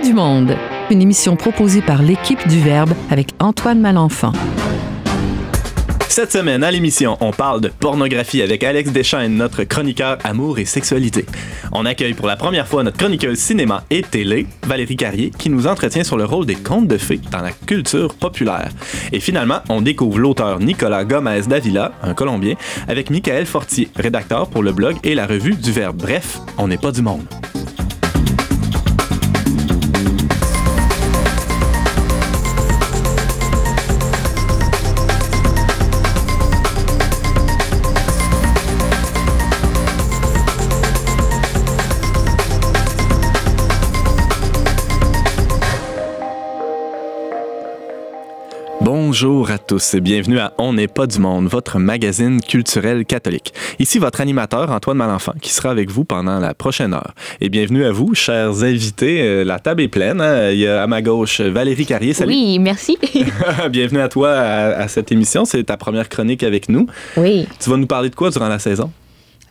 du monde, une émission proposée par l'équipe du Verbe avec Antoine Malenfant. Cette semaine, à l'émission, on parle de pornographie avec Alex Deschaines, notre chroniqueur amour et sexualité. On accueille pour la première fois notre chroniqueuse cinéma et télé, Valérie Carrier, qui nous entretient sur le rôle des contes de fées dans la culture populaire. Et finalement, on découvre l'auteur Nicolas Gomez Davila, un Colombien, avec Michael Fortier, rédacteur pour le blog et la revue du Verbe. Bref, on n'est pas du monde. Bonjour à tous et bienvenue à On n'est pas du monde, votre magazine culturel catholique. Ici votre animateur Antoine Malenfant qui sera avec vous pendant la prochaine heure. Et bienvenue à vous, chers invités. Euh, la table est pleine. Hein. Il y a à ma gauche Valérie Carrier. Salut. Oui, merci. bienvenue à toi à cette émission. C'est ta première chronique avec nous. Oui. Tu vas nous parler de quoi durant la saison?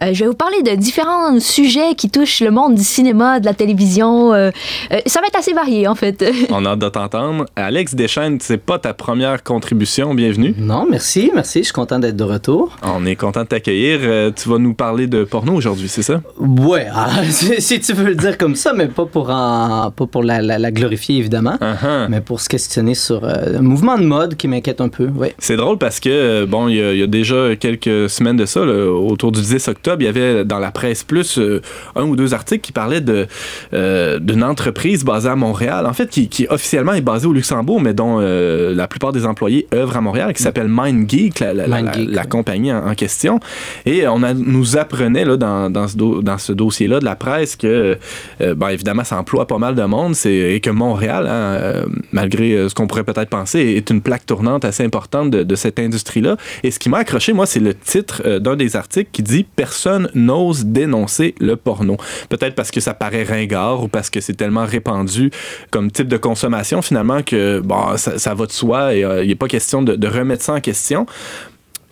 Euh, je vais vous parler de différents sujets qui touchent le monde du cinéma, de la télévision. Euh, euh, ça va être assez varié, en fait. On a hâte de t'entendre. Alex Deschaines, c'est pas ta première contribution. Bienvenue. Non, merci, merci. Je suis content d'être de retour. On est content de t'accueillir. tu vas nous parler de porno aujourd'hui, c'est ça? Ouais, ah, si tu veux le dire comme ça, mais pas pour, pas pour la, glorifier, évidemment, uh-huh. mais pour se questionner sur un mouvement de mode qui m'inquiète un peu. Ouais. C'est drôle parce que, bon, il y, a déjà quelques semaines de ça, autour du 10 octobre, il y avait dans la presse plus euh, un ou deux articles qui parlaient de euh, d'une entreprise basée à Montréal, en fait, qui, officiellement est basée au Luxembourg, mais dont euh, la plupart des employés œuvrent à Montréal, qui s'appelle MindGeek, la, la, compagnie en, question. Et on a, nous apprenait là, dans, dans ce, dans ce dossier-là de la presse que, ben, évidemment, ça emploie pas mal de monde et que Montréal, hein, malgré ce qu'on pourrait peut-être penser, est une plaque tournante assez importante de, de cette industrie-là. Et ce qui m'a accroché, moi, c'est le titre d'un des articles qui dit personne n'ose dénoncer le porno. Peut-être parce que ça paraît ringard ou parce que c'est tellement répandu comme type de consommation finalement que bon, ça, va de soi et euh, il n'est pas question de, remettre ça en question.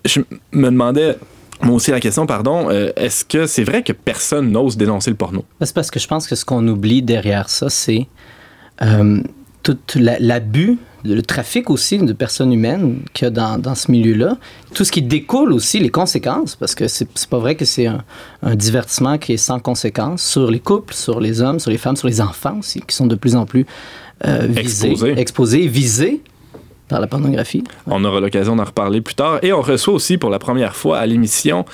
Je me demandais moi aussi la question, pardon, euh, est-ce que c'est vrai que personne n'ose dénoncer le porno? C'est parce que je pense que ce qu'on oublie derrière ça, c'est euh, tout l'abus le trafic aussi de personnes humaines qu'il y a dans, dans ce milieu-là. Tout ce qui découle aussi, les conséquences, parce que c'est pas vrai que c'est un, un, divertissement qui est sans conséquences sur les couples, sur les hommes, sur les femmes, sur les enfants aussi, qui sont de plus en plus euh, visés, exposés. exposés, visés par la pornographie. On aura l'occasion d'en reparler plus tard. Et on reçoit aussi pour la première fois à l'émission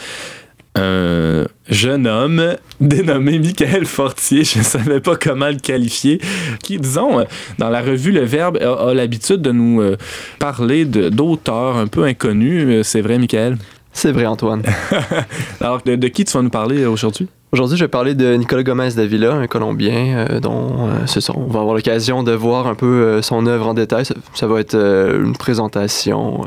un jeune homme dénommé Michael Fortier, je ne savais pas comment le qualifier, qui, disons, dans la revue Le Verbe, a, l'habitude de nous euh, parler d'auteurs un peu inconnus. Euh, c'est vrai, Michael? C'est vrai, Antoine. Alors, de, qui tu vas nous parler aujourd'hui? Aujourd'hui, je vais parler de Nicolas Gomez Davila, un Colombien, euh, dont on va avoir l'occasion de voir un peu son œuvre en détail. Ça, va être une présentation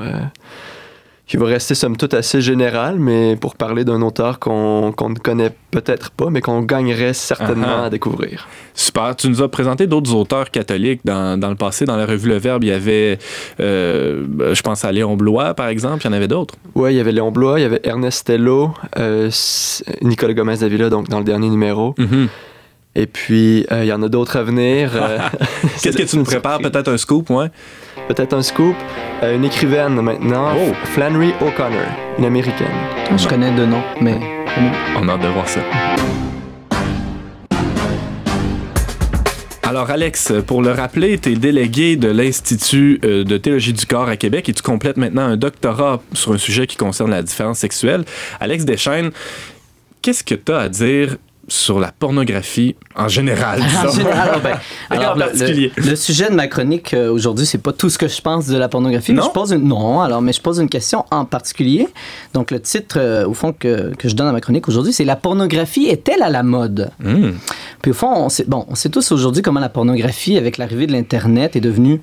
qui va rester somme toute assez général, mais pour parler d'un auteur qu'on ne connaît peut-être pas, mais qu'on gagnerait certainement uh-huh. à découvrir. Super. Tu nous as présenté d'autres auteurs catholiques dans, dans, le passé. Dans la revue Le Verbe, il y avait, euh, je pense à Léon Blois, par exemple. Il y en avait d'autres. Oui, il y avait Léon Blois, il y avait Ernest Tello, euh, Nicolas Gomez Davila, donc dans le dernier numéro. Mm-hmm. Et puis, euh, il y en a d'autres à venir. Qu'est-ce que tu nous prépares? Peut-être un scoop, ouais? Peut-être un scoop. Euh, une écrivaine maintenant, oh. Flannery O'Connor, une américaine. Je connais deux noms, mais. On a hâte de voir ça. Alors Alex, pour le rappeler, tu es délégué de l'Institut euh, de théologie du corps à Québec et tu complètes maintenant un doctorat sur un sujet qui concerne la différence sexuelle. Alex Deschaines, qu'est-ce que tu as à dire sur la pornographie en général. en général, ben, alors, le, sujet de ma chronique euh, aujourd'hui, c'est pas tout ce que je pense de la pornographie. Non, mais je pose une, non alors, mais je pose une question en particulier. Donc, le titre, euh, au fond, que, que, je donne à ma chronique aujourd'hui, c'est La pornographie est-elle à la mode? Hmm. Puis, au fond, on sait, bon, on sait tous aujourd'hui comment la pornographie, avec l'arrivée de l'Internet, est devenue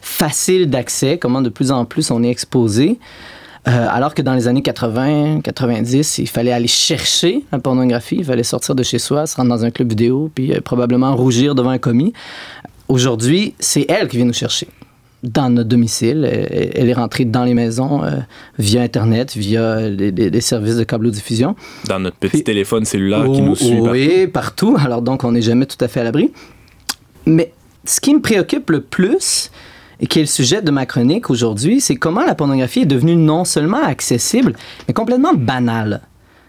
facile d'accès, comment de plus en plus on est exposé. Euh, alors que dans les années 80, 90, il fallait aller chercher la pornographie, il fallait sortir de chez soi, se rendre dans un club vidéo, puis euh, probablement rougir devant un commis. Aujourd'hui, c'est elle qui vient nous chercher dans notre domicile. Elle, est rentrée dans les maisons euh, via Internet, via des, services de câble diffusion. Dans notre petit téléphone cellulaire qui nous suit. Oui, partout. Alors donc, on n'est jamais tout à fait à l'abri. Mais ce qui me préoccupe le plus, qui est le sujet de ma chronique aujourd'hui, c'est comment la pornographie est devenue non seulement accessible, mais complètement banale.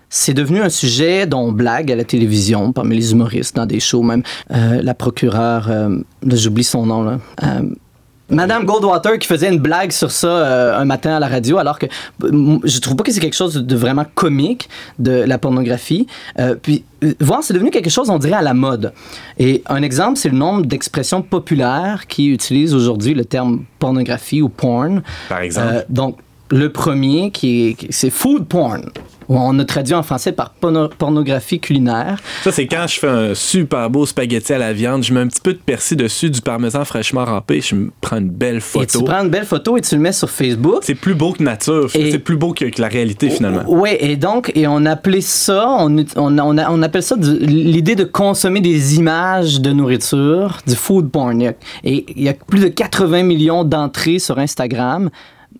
C'est devenu un sujet dont on blague à la télévision, parmi les humoristes, dans des shows même. Euh, la procureure, euh, j'oublie son nom, là. Euh, Madame Goldwater qui faisait une blague sur ça euh, un matin à la radio, alors que je trouve pas que c'est quelque chose de vraiment comique de la pornographie. Euh, puis euh, voir, c'est devenu quelque chose, on dirait, à la mode. Et un exemple, c'est le nombre d'expressions populaires qui utilisent aujourd'hui le terme pornographie ou porn. Par exemple. donc, le premier, qui c'est food porn on a traduit en français par pornographie culinaire. Ça, c'est quand je fais un super beau spaghetti à la viande, je mets un petit peu de persil dessus, du parmesan fraîchement râpé, je me prends une belle photo. Et tu prends une belle photo et tu le mets sur Facebook. C'est plus beau que nature, c'est plus beau que, la réalité finalement. Oui, et donc, et on appelait ça, on, on, on, appelle ça l'idée de consommer des images de nourriture, du food porn. Et il y a plus de 80 millions d'entrées sur Instagram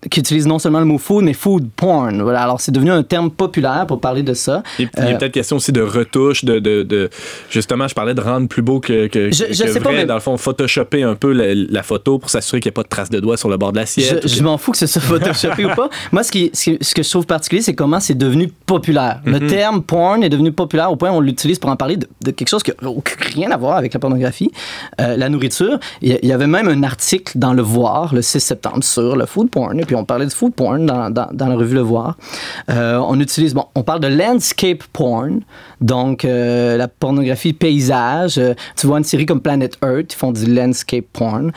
qui utilise non seulement le mot food, mais food porn. Voilà. Alors, c'est devenu un terme populaire pour parler de ça. il y a euh, peut-être question aussi de retouche, de, de, de, Justement, je parlais de rendre plus beau que, que, je, je sais pas, mais... dans le fond, photoshopper un peu la, photo pour s'assurer qu'il n'y a pas de traces de doigts sur le bord de l'assiette. Je, m'en fous que ce soit photoshopé ou pas. Moi, ce, qui, ce, que je trouve particulier, c'est comment c'est devenu populaire. Le mhm. terme porn est devenu populaire au point où on l'utilise pour en parler de, quelque chose qui n'a rien à voir avec la pornographie, euh, la nourriture. Il y, avait même un article dans Le Voir, le 6 septembre, sur le food porn puis on parlait de food porn dans, la revue Le Voir. Euh, on utilise, bon, on parle de landscape porn, donc euh, la pornographie paysage. Euh, tu vois une série comme Planet Earth, ils font du landscape porn.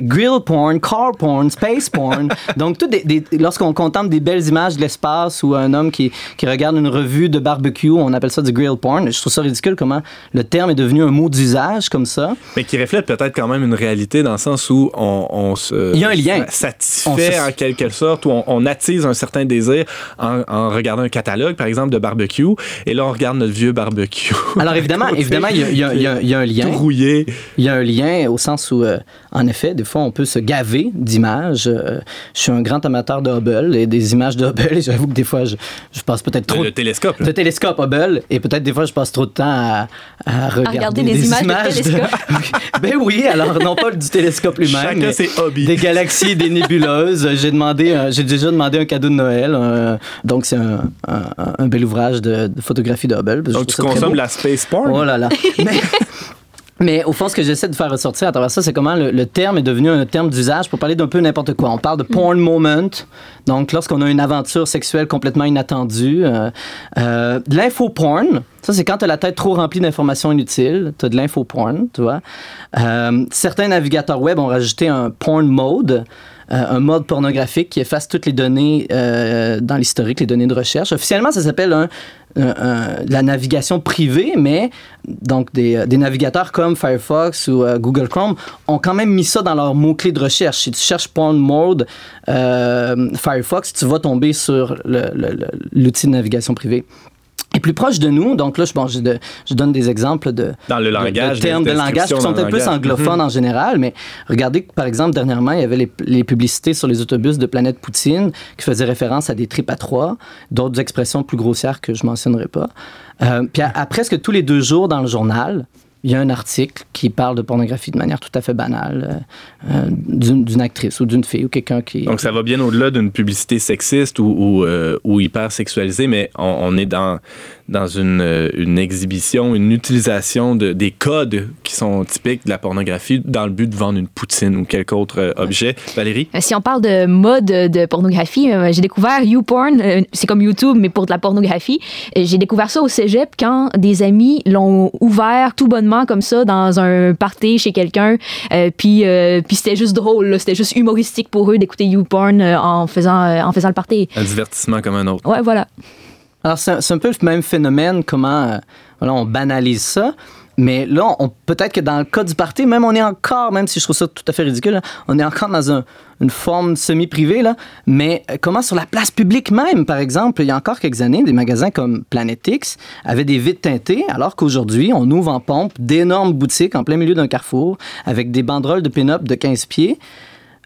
grill porn, car porn, space porn. donc, tout des, lorsqu'on contemple des belles images de l'espace ou un homme qui, qui regarde une revue de barbecue, on appelle ça du grill porn. Je trouve ça ridicule comment le terme est devenu un mot d'usage comme ça. Mais qui reflète peut-être quand même une réalité dans le sens où on, on se. Il y a un lien. Satisfait en quelque sorte, où on, attise un certain désir en, regardant un catalogue, par exemple, de barbecue, et là, on regarde notre vieux barbecue. Alors, évidemment, évidemment, il y, a un lien. Tout rouillé. Il y a un lien au sens où, euh, en effet, des fois, on peut se gaver d'images. Euh, je suis un grand amateur de Hubble et des images de Hubble, et j'avoue que des fois, je, je passe peut-être trop... Le télescope. Le télescope Hubble, et peut-être des fois, je passe trop de temps à, regarder, des images, de télescope. ben oui, alors non pas du télescope lui-même. Chacun ses hobbies. Des galaxies, des nébuleuses. J'ai demandé, j'ai déjà demandé un cadeau de Noël. Euh, donc, c'est un, un, bel ouvrage de, photographie de Hubble. Donc, tu consommes la space porn? Oh là là. Mais, mais au fond, ce que j'essaie de faire ressortir à travers ça, c'est comment le, terme est devenu un terme d'usage pour parler d'un peu n'importe quoi. On parle de porn moment, donc lorsqu'on a une aventure sexuelle complètement inattendue. Euh, euh, de l'info porn, ça c'est quand tu as la tête trop remplie d'informations inutiles. Tu as de l'info porn, tu vois. Euh, certains navigateurs web ont rajouté un porn mode. Euh, un mode pornographique qui efface toutes les données euh, dans l'historique, les données de recherche. Officiellement, ça s'appelle la navigation privée, mais donc des, des navigateurs comme Firefox ou euh, Google Chrome ont quand même mis ça dans leur mot-clé de recherche. Si tu cherches porn mode Firefox, tu vas tomber sur l'outil de navigation privée est plus proche de nous. Donc là, je, bon, je, je donne des exemples de, dans le langage, de, termes de langage qui sont un peu anglophones en général. Mais regardez, par exemple, dernièrement, il y avait les, les, publicités sur les autobus de Planète Poutine qui faisaient référence à des tripes à trois, d'autres expressions plus grossières que je mentionnerai pas. Euh, puis à, presque tous les deux jours dans le journal, il y a un article qui parle de pornographie de manière tout à fait banale, euh, euh, d'une actrice ou d'une fille ou quelqu'un qui... Donc ça va bien au-delà d'une publicité sexiste ou, ou, euh, hyper sexualisée, mais on, on, est dans dans une, euh, une exhibition, une utilisation de, des codes qui sont typiques de la pornographie dans le but de vendre une poutine ou quelque autre objet. Valérie? Si on parle de mode de pornographie, j'ai découvert YouPorn, c'est comme YouTube, mais pour de la pornographie. J'ai découvert ça au cégep quand des amis l'ont ouvert tout bonnement comme ça dans un party chez quelqu'un. puis puis c'était juste drôle, c'était juste humoristique pour eux d'écouter YouPorn en, faisant, en faisant le party. Un divertissement comme un autre. Ouais, voilà. Alors, c'est un peu le même phénomène, comment euh, voilà, on banalise ça. Mais là, peut-être que dans le cas du parti, même on est encore, même si je trouve ça tout à fait ridicule, on est encore dans une forme semi-privée, là. Mais euh, comment sur la place publique même, par exemple, il y a encore quelques années, des magasins comme Planet X avaient des vitres teintées, alors qu'aujourd'hui, on ouvre en pompe d'énormes boutiques en plein milieu d'un carrefour avec des banderoles de pin-up de 15 pieds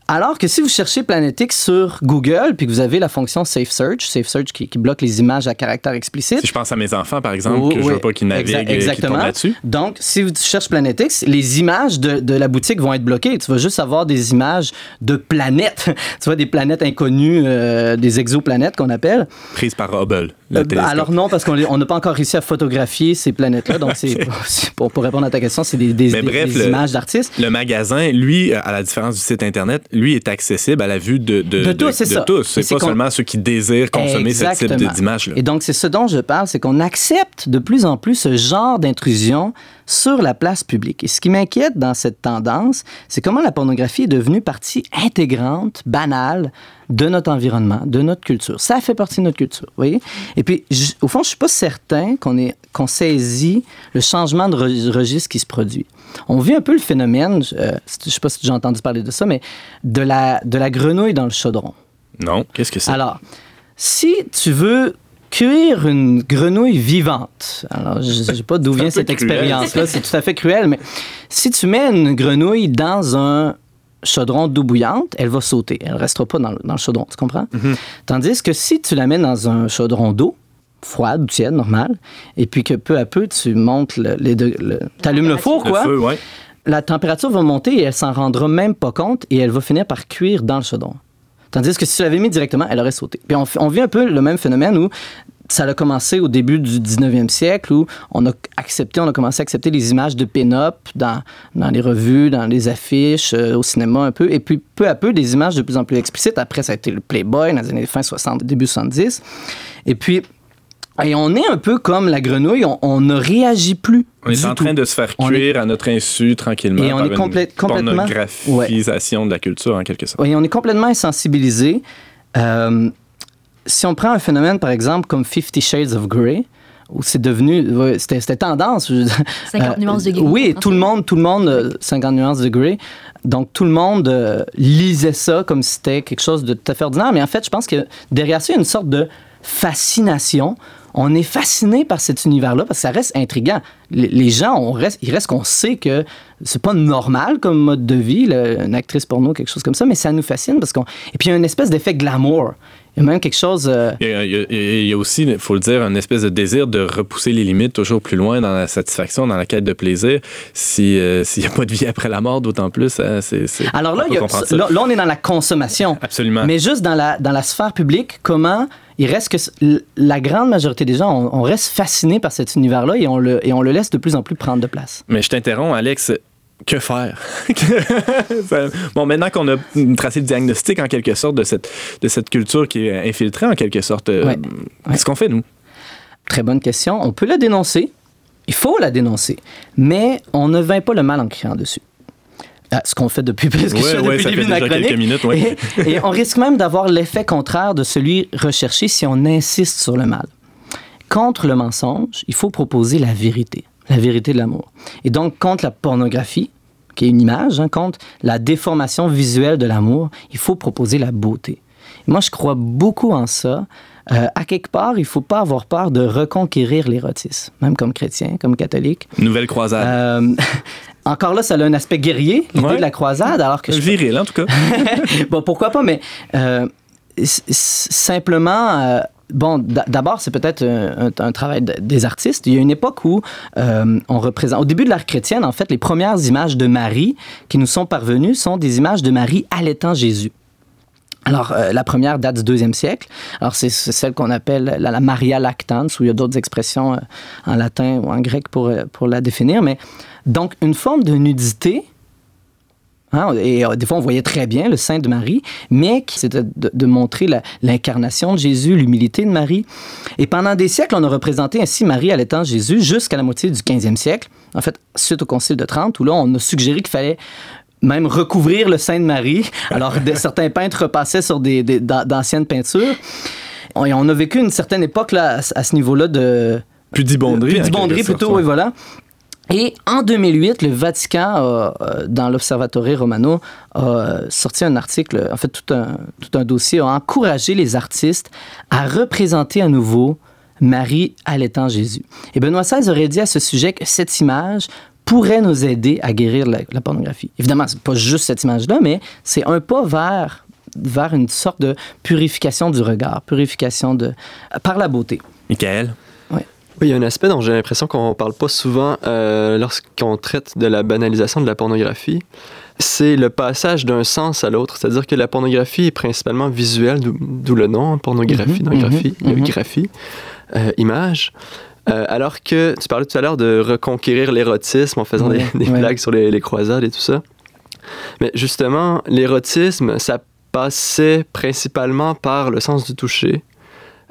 Alors que si vous cherchez Planet X sur Google, puis que vous avez la fonction Safe Search, Safe Search qui, bloque les images à caractère explicite. Si je pense à mes enfants, par exemple, que je veux pas qu'ils naviguent exactement. là-dessus. Donc, si vous cherchez Planet X, les images de, de, la boutique vont être bloquées. Tu vas juste avoir des images de planètes. tu vois, des planètes inconnues, euh, des exoplanètes qu'on appelle. Prises par Hubble. Euh, alors non, parce qu'on n'a pas encore réussi à photographier ces planètes-là. Donc, c'est pour, pour, répondre à ta question, c'est des, des, des, images d'artistes. Le magasin, lui, à la différence du site Internet, lui est accessible à la vue de, de, de, tous. C'est pas seulement ceux qui désirent consommer ce type d'image. Et donc, c'est ce dont je parle, c'est qu'on accepte de plus en plus ce genre d'intrusion sur la place publique. Et ce qui m'inquiète dans cette tendance, c'est comment la pornographie est devenue partie intégrante, banale de notre environnement, de notre culture. Ça fait partie de notre culture, vous voyez? Et puis, au fond, je suis pas certain qu'on qu'on saisit le changement de registre qui se produit. On vit un peu le phénomène, euh, je sais pas si j'ai entendu parler de ça, mais de la, de la grenouille dans le chaudron. Non, qu'est-ce que c'est? Alors, si tu veux cuire une grenouille vivante. Alors, je ne sais pas d'où vient cette expérience-là, c'est tout à fait cruel, mais si tu mets une grenouille dans un chaudron d'eau bouillante, elle va sauter. Elle ne restera pas dans le, chaudron, tu comprends? Mhm. Tandis que si tu la mets dans un chaudron d'eau, froide ou tiède, normale, et puis que peu à peu, tu montes le, les tu allumes le four, quoi. La température va monter et elle s'en rendra même pas compte et elle va finir par cuire dans le chaudron. Tandis que si tu l'avais mis directement, elle aurait sauté. Puis on, on vit un peu le même phénomène où ça a commencé au début du 19e siècle où on a accepté, on a commencé à accepter les images de pin-up dans, dans les revues, dans les affiches, euh, au cinéma un peu. Et puis peu à peu, des images de plus en plus explicites. Après, ça a été le Playboy dans les années fin 60, début 70. Et puis, et on est un peu comme la grenouille, on, ne réagit plus. On est en train de se faire cuire à notre insu tranquillement. Et on est complètement. pornographisation de la culture en quelque sorte. Oui, on est complètement insensibilisé. Euh, si on prend un phénomène, par exemple, comme Fifty Shades of Grey, où c'est devenu, c'était tendance. 50 nuances de Grey. Oui, tout le monde, tout le monde, 50 nuances de Grey. Donc tout le monde euh, lisait ça comme si c'était quelque chose de tout à fait ordinaire. Mais en fait, je pense que derrière ça, il y a une sorte de fascination on est fasciné par cet univers-là parce que ça reste intriguant. Les gens, on reste, il reste qu'on sait que c'est pas normal comme mode de vie, une actrice porno, quelque chose comme ça, mais ça nous fascine parce qu'on. Et puis il y a une espèce d'effet glamour. Il y a même quelque chose. Euh, il, y a, aussi, il faut le dire, une espèce de désir de repousser les limites toujours plus loin dans la satisfaction, dans la quête de plaisir. Euh, s'il n'y a pas de vie après la mort, d'autant plus, hein, c'est. Alors là, là, on est dans la consommation. Absolument. Mais juste dans la, dans la sphère publique, comment il reste que la grande majorité des gens, on, reste fasciné par cet univers-là et on, le, et on le laisse de plus en plus prendre de place. Mais je t'interromps, Alex. Que faire? bon, maintenant qu'on a tracé le diagnostic en quelque sorte de cette, de cette culture qui est infiltrée en quelque sorte, euh, qu'est-ce qu'on fait, nous? Très bonne question. On peut la dénoncer. Il faut la dénoncer. Mais on ne vainc pas le mal en criant dessus. Ah, ce qu'on fait depuis presque depuis le début de la chronique. Minutes, et, on risque même d'avoir l'effet contraire de celui recherché si on insiste sur le mal. Contre le mensonge, il faut proposer la vérité, la vérité de l'amour. Et donc, contre la pornographie, qui est une image, hein, contre la déformation visuelle de l'amour, il faut proposer la beauté. moi, je crois beaucoup en ça. Euh, à quelque part, il ne faut pas avoir peur de reconquérir l'érotisme, même comme chrétien, comme catholique. Nouvelle croisade. Euh, encore là, ça a un aspect guerrier, l'idée de la croisade, alors que... Je... Viril, en tout cas. bon, pourquoi pas, mais euh, simplement... Euh, bon, d'abord, c'est peut-être un, travail des artistes. Il y a une époque où euh, on représente, au début de l'art chrétienne, en fait, les premières images de Marie qui nous sont parvenues sont des images de Marie allaitant Jésus. Alors, la première date du deuxième siècle. Alors, c'est celle qu'on appelle la, Maria lactans, où il y a d'autres expressions en latin ou en grec pour, pour la définir. Mais donc, une forme de nudité, hein, et euh, des fois, on voyait très bien le sein de Marie, mais c'était de, montrer l'incarnation de Jésus, l'humilité de Marie. Et pendant des siècles, on a représenté ainsi Marie allaitant Jésus jusqu'à la moitié du 15e siècle. En fait, suite au Concile de Trente, où là, on a suggéré qu'il fallait même recouvrir le sein de Marie. Alors, certains peintres repassaient sur des, d'anciennes peintures. Et on a vécu une certaine époque là, à, ce niveau-là de... Plus d'ibonderie. Plus d'ibonderie, plutôt, oui, voilà. Et en 2008, le Vatican, euh, dans l'Observatore Romano, a sorti un article, en fait tout un, tout un dossier, a encouragé les artistes à représenter à nouveau Marie allaitant Jésus. Et Benoît XVI aurait dit à ce sujet que cette image pourrait nous aider à guérir la, la pornographie. Évidemment, c'est pas juste cette image-là, mais c'est un pas vers vers une sorte de purification du regard, purification de par la beauté. Michael? Oui. Il y a un aspect dont j'ai l'impression qu'on ne parle pas souvent euh, lorsqu'on traite de la banalisation de la pornographie. C'est le passage d'un sens à l'autre. C'est-à-dire que la pornographie est principalement visuelle, d'où le nom, pornographie, mm graphie, euh, image. Euh, alors que tu parlais tout à l'heure de reconquérir l'érotisme en faisant des, blagues sur les, croisades et tout ça. Mais justement, l'érotisme, ça passait principalement par le sens du toucher.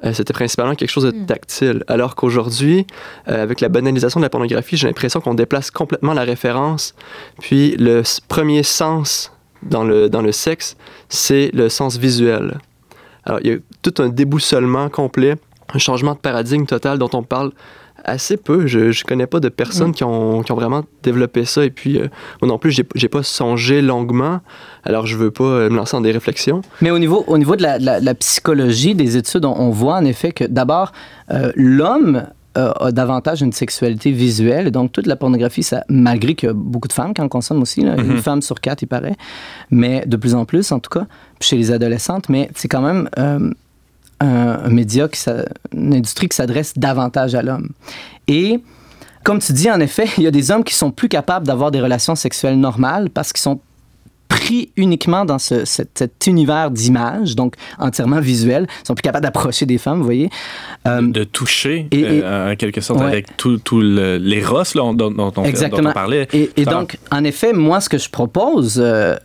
Euh, c'était principalement quelque chose de hmm. tactile. Alors qu'aujourd'hui, euh, avec la banalisation de la pornographie, j'ai l'impression qu'on déplace complètement la référence. Puis le premier sens dans le, dans le sexe, c'est le sens visuel. Alors il y a tout un déboussolement complet un changement de paradigme total dont on parle assez peu. Je ne connais pas de personnes mm. qui, ont, qui, ont, vraiment développé ça. Et puis, euh, moi non plus, j'ai pas songé longuement. Alors, je veux pas euh, me lancer dans des réflexions. Mais au niveau, au niveau de la, la, psychologie des études, on, voit en effet que d'abord, euh, l'homme a davantage une sexualité visuelle. Donc, toute la pornographie, ça, malgré qu'il y a beaucoup de femmes qui en consomment aussi, là, une mm-hmm. femme sur quatre, il paraît, mais de plus en plus, en tout cas, chez les adolescentes, mais c'est quand même un, média, qui, une industrie qui s'adresse davantage à l'homme. Et comme tu dis, en effet, il y a des hommes qui sont plus capables d'avoir des relations sexuelles normales parce qu'ils sont pris uniquement dans ce, cet, univers d'images, donc entièrement visuel. Ils sont plus capables d'approcher des femmes, vous voyez. Euh, de toucher, euh, en quelque sorte, avec tout, tout les rosses dont, dont, dont, on parlait. Et, donc, en effet, moi, ce que je propose, euh,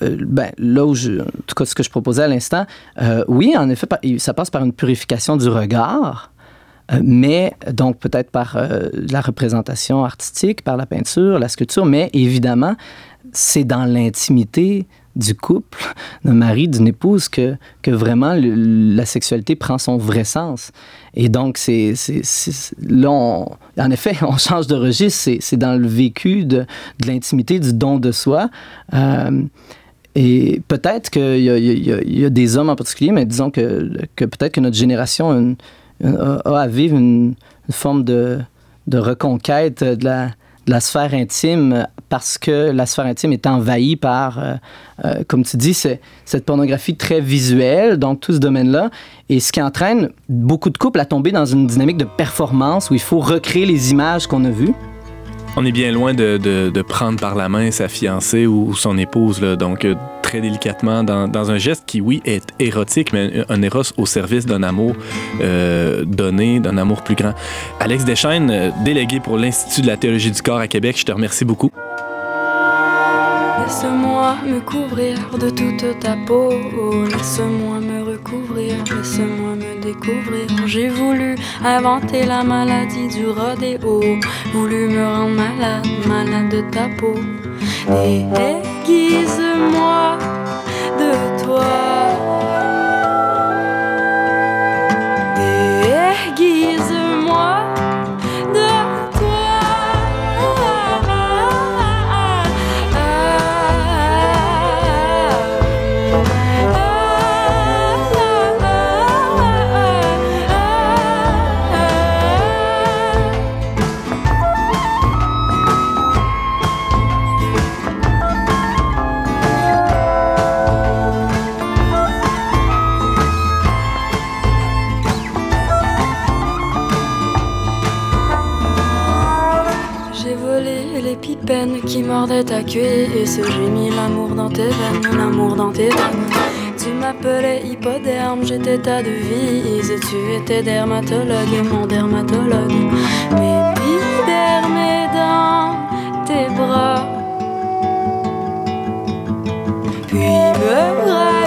ben, là où je, en tout cas, ce que je proposais à l'instant, oui, en effet, ça passe par une purification du regard. mais donc peut-être par la représentation artistique, par la peinture, la sculpture, mais évidemment, c'est dans l'intimité du couple, d'un mari, d'une épouse, que, que vraiment la sexualité prend son vrai sens. Et donc, c'est, là, en effet, on change de registre, c'est, dans le vécu de, de, l'intimité, du don de soi. Euh, et peut-être qu'il y, y, y a, des hommes en particulier, mais disons que, que peut-être que notre génération a, à vivre une, une forme de, de reconquête de la, la sphère intime parce que la sphère intime est envahie par, euh, euh, comme tu dis, cette pornographie très visuelle, donc tout ce domaine-là, et ce qui entraîne beaucoup de couples à tomber dans une dynamique de performance où il faut recréer les images qu'on a vues. On est bien loin de, de, prendre par la main sa fiancée ou, son épouse, là, donc euh, très délicatement dans, dans, un geste qui, oui, est érotique, mais un éros au service d'un amour euh, donné, d'un amour plus grand. Alex Deschaines, euh, délégué pour l'Institut de la théologie du corps à Québec, je te remercie beaucoup. Laisse-moi me couvrir de toute ta peau, laisse-moi me recouvrir, laisse-moi me découvrir. J'ai voulu inventer la maladie du rodéo, voulu me rendre malade, malade de ta peau. Déguise-moi de toi. Ta cuisse. J'ai mis l'amour dans tes veines, l'amour dans tes veines. Tu m'appelais hypoderme, j'étais ta devise. Tu étais dermatologue, mon dermatologue. Mes dans tes bras. Puis me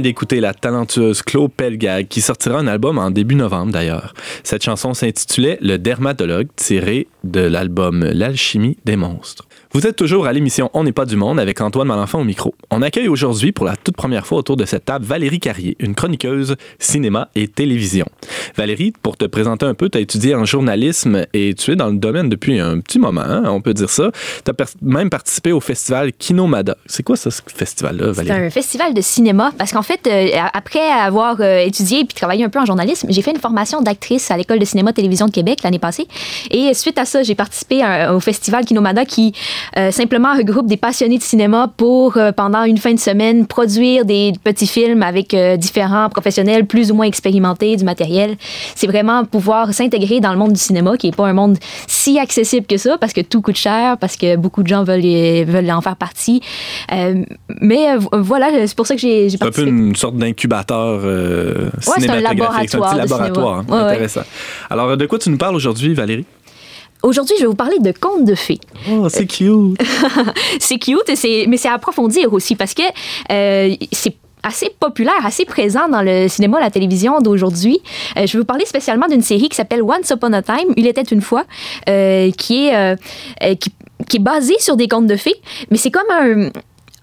d'écouter la talentueuse Claude Pelgag qui sortira un album en début novembre d'ailleurs. Cette chanson s'intitulait Le dermatologue tiré de l'album L'alchimie des monstres. Vous êtes toujours à l'émission On n'est pas du monde avec Antoine Malenfant au micro. On accueille aujourd'hui pour la toute première fois autour de cette table Valérie Carrier, une chroniqueuse cinéma et télévision. Valérie, pour te présenter un peu, tu as étudié en journalisme et tu es dans le domaine depuis un petit moment, hein, on peut dire ça. Tu as même participé au festival Kinomada. C'est quoi ça, ce festival-là, Valérie? C'est un festival de cinéma parce qu'en fait, euh, après avoir euh, étudié et puis travaillé un peu en journalisme, j'ai fait une formation d'actrice à l'école de cinéma télévision de Québec l'année passée. Et suite à ça, j'ai participé au festival Kinomada qui euh, simplement regroupe des passionnés de cinéma pour, euh, pendant une fin de semaine, produire des petits films avec euh, différents professionnels plus ou moins expérimentés, du matériel. C'est vraiment pouvoir s'intégrer dans le monde du cinéma, qui n'est pas un monde si accessible que ça, parce que tout coûte cher, parce que beaucoup de gens veulent, veulent en faire partie. mais voilà, c'est pour ça que j'ai participé. C'est un peu une sorte d'incubateur cinématographique. C'est un laboratoire. Un petit laboratoire. Hein, intéressant. Alors, de quoi tu nous parles aujourd'hui, Valérie? Aujourd'hui, je vais vous parler de contes de fées. Oh, c'est cute. c'est cute, mais c'est à approfondir aussi parce que euh, c'est assez populaire, assez présent dans le cinéma, la télévision d'aujourd'hui. Euh, je vais vous parler spécialement d'une série qui s'appelle Once Upon a Time, Il était une fois, euh, qui est qui, qui, est basée sur des contes de fées, mais c'est comme un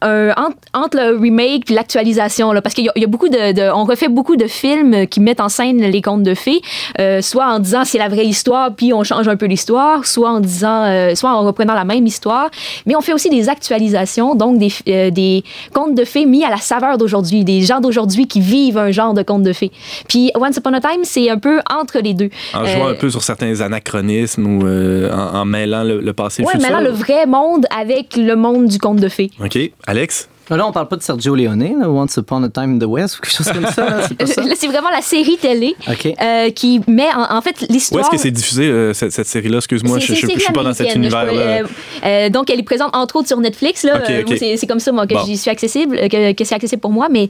euh, entre, le remake et l'actualisation, parce qu'il y, a beaucoup de, On refait beaucoup de films qui mettent en scène les contes de fées, euh, soit en disant c'est la vraie histoire, puis on change un peu l'histoire, soit en disant. Euh, soit en reprenant la même histoire. Mais on fait aussi des actualisations, donc des, des contes de fées mis à la saveur d'aujourd'hui, des gens d'aujourd'hui qui vivent un genre de conte de fées. Puis Once Upon a Time, c'est un peu entre les deux. En jouant un peu sur certains anachronismes ou en, mêlant le, passé et le futur. mêlant le vrai monde avec le monde du conte de fées. OK. Alex? Là, on parle pas de Sergio Leone, Once Upon a Time in the West ou quelque chose comme ça. Là, c'est vraiment la série télé euh, qui met en, fait l'histoire. Où est-ce que c'est diffusé euh, cette, série-là? Excuse-moi, je, ne suis pas dans cet univers-là. Euh, donc, elle est présente entre autres sur Netflix. Là. C'est comme ça moi, que j'y suis accessible, que, c'est accessible pour moi. Mais,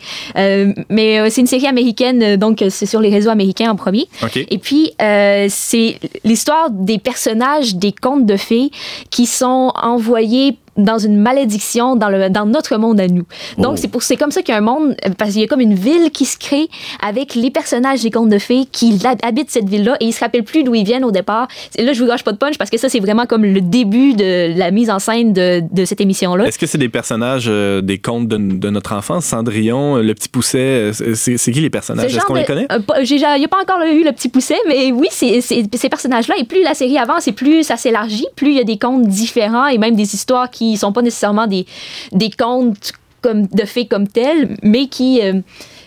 mais c'est une série américaine, donc c'est sur les réseaux américains en premier. Et puis, c'est l'histoire des personnages des contes de fées qui sont envoyés dans une malédiction dans, le, dans notre monde à nous. Donc, c'est c'est comme ça qu'il y a un monde, parce qu'il y a comme une ville qui se crée avec les personnages des contes de fées qui habitent cette ville-là et ils se rappellent plus d'où ils viennent au départ. Et là, je vous gâche pas de punch parce que ça, c'est vraiment comme le début de la mise en scène de, de cette émission-là. Est-ce que c'est des personnages euh, des contes de, de, notre enfance? Cendrillon, euh, le petit pousset, euh, c'est qui les personnages? Est-ce qu'on les connaît? il n'y a pas encore eu le petit pousset, mais oui, c'est ces personnages-là. Et plus la série avance et plus ça s'élargit, plus il y a des contes différents et même des histoires qui qui sont pas nécessairement des, des contes comme, de fées comme tels, mais qui, euh,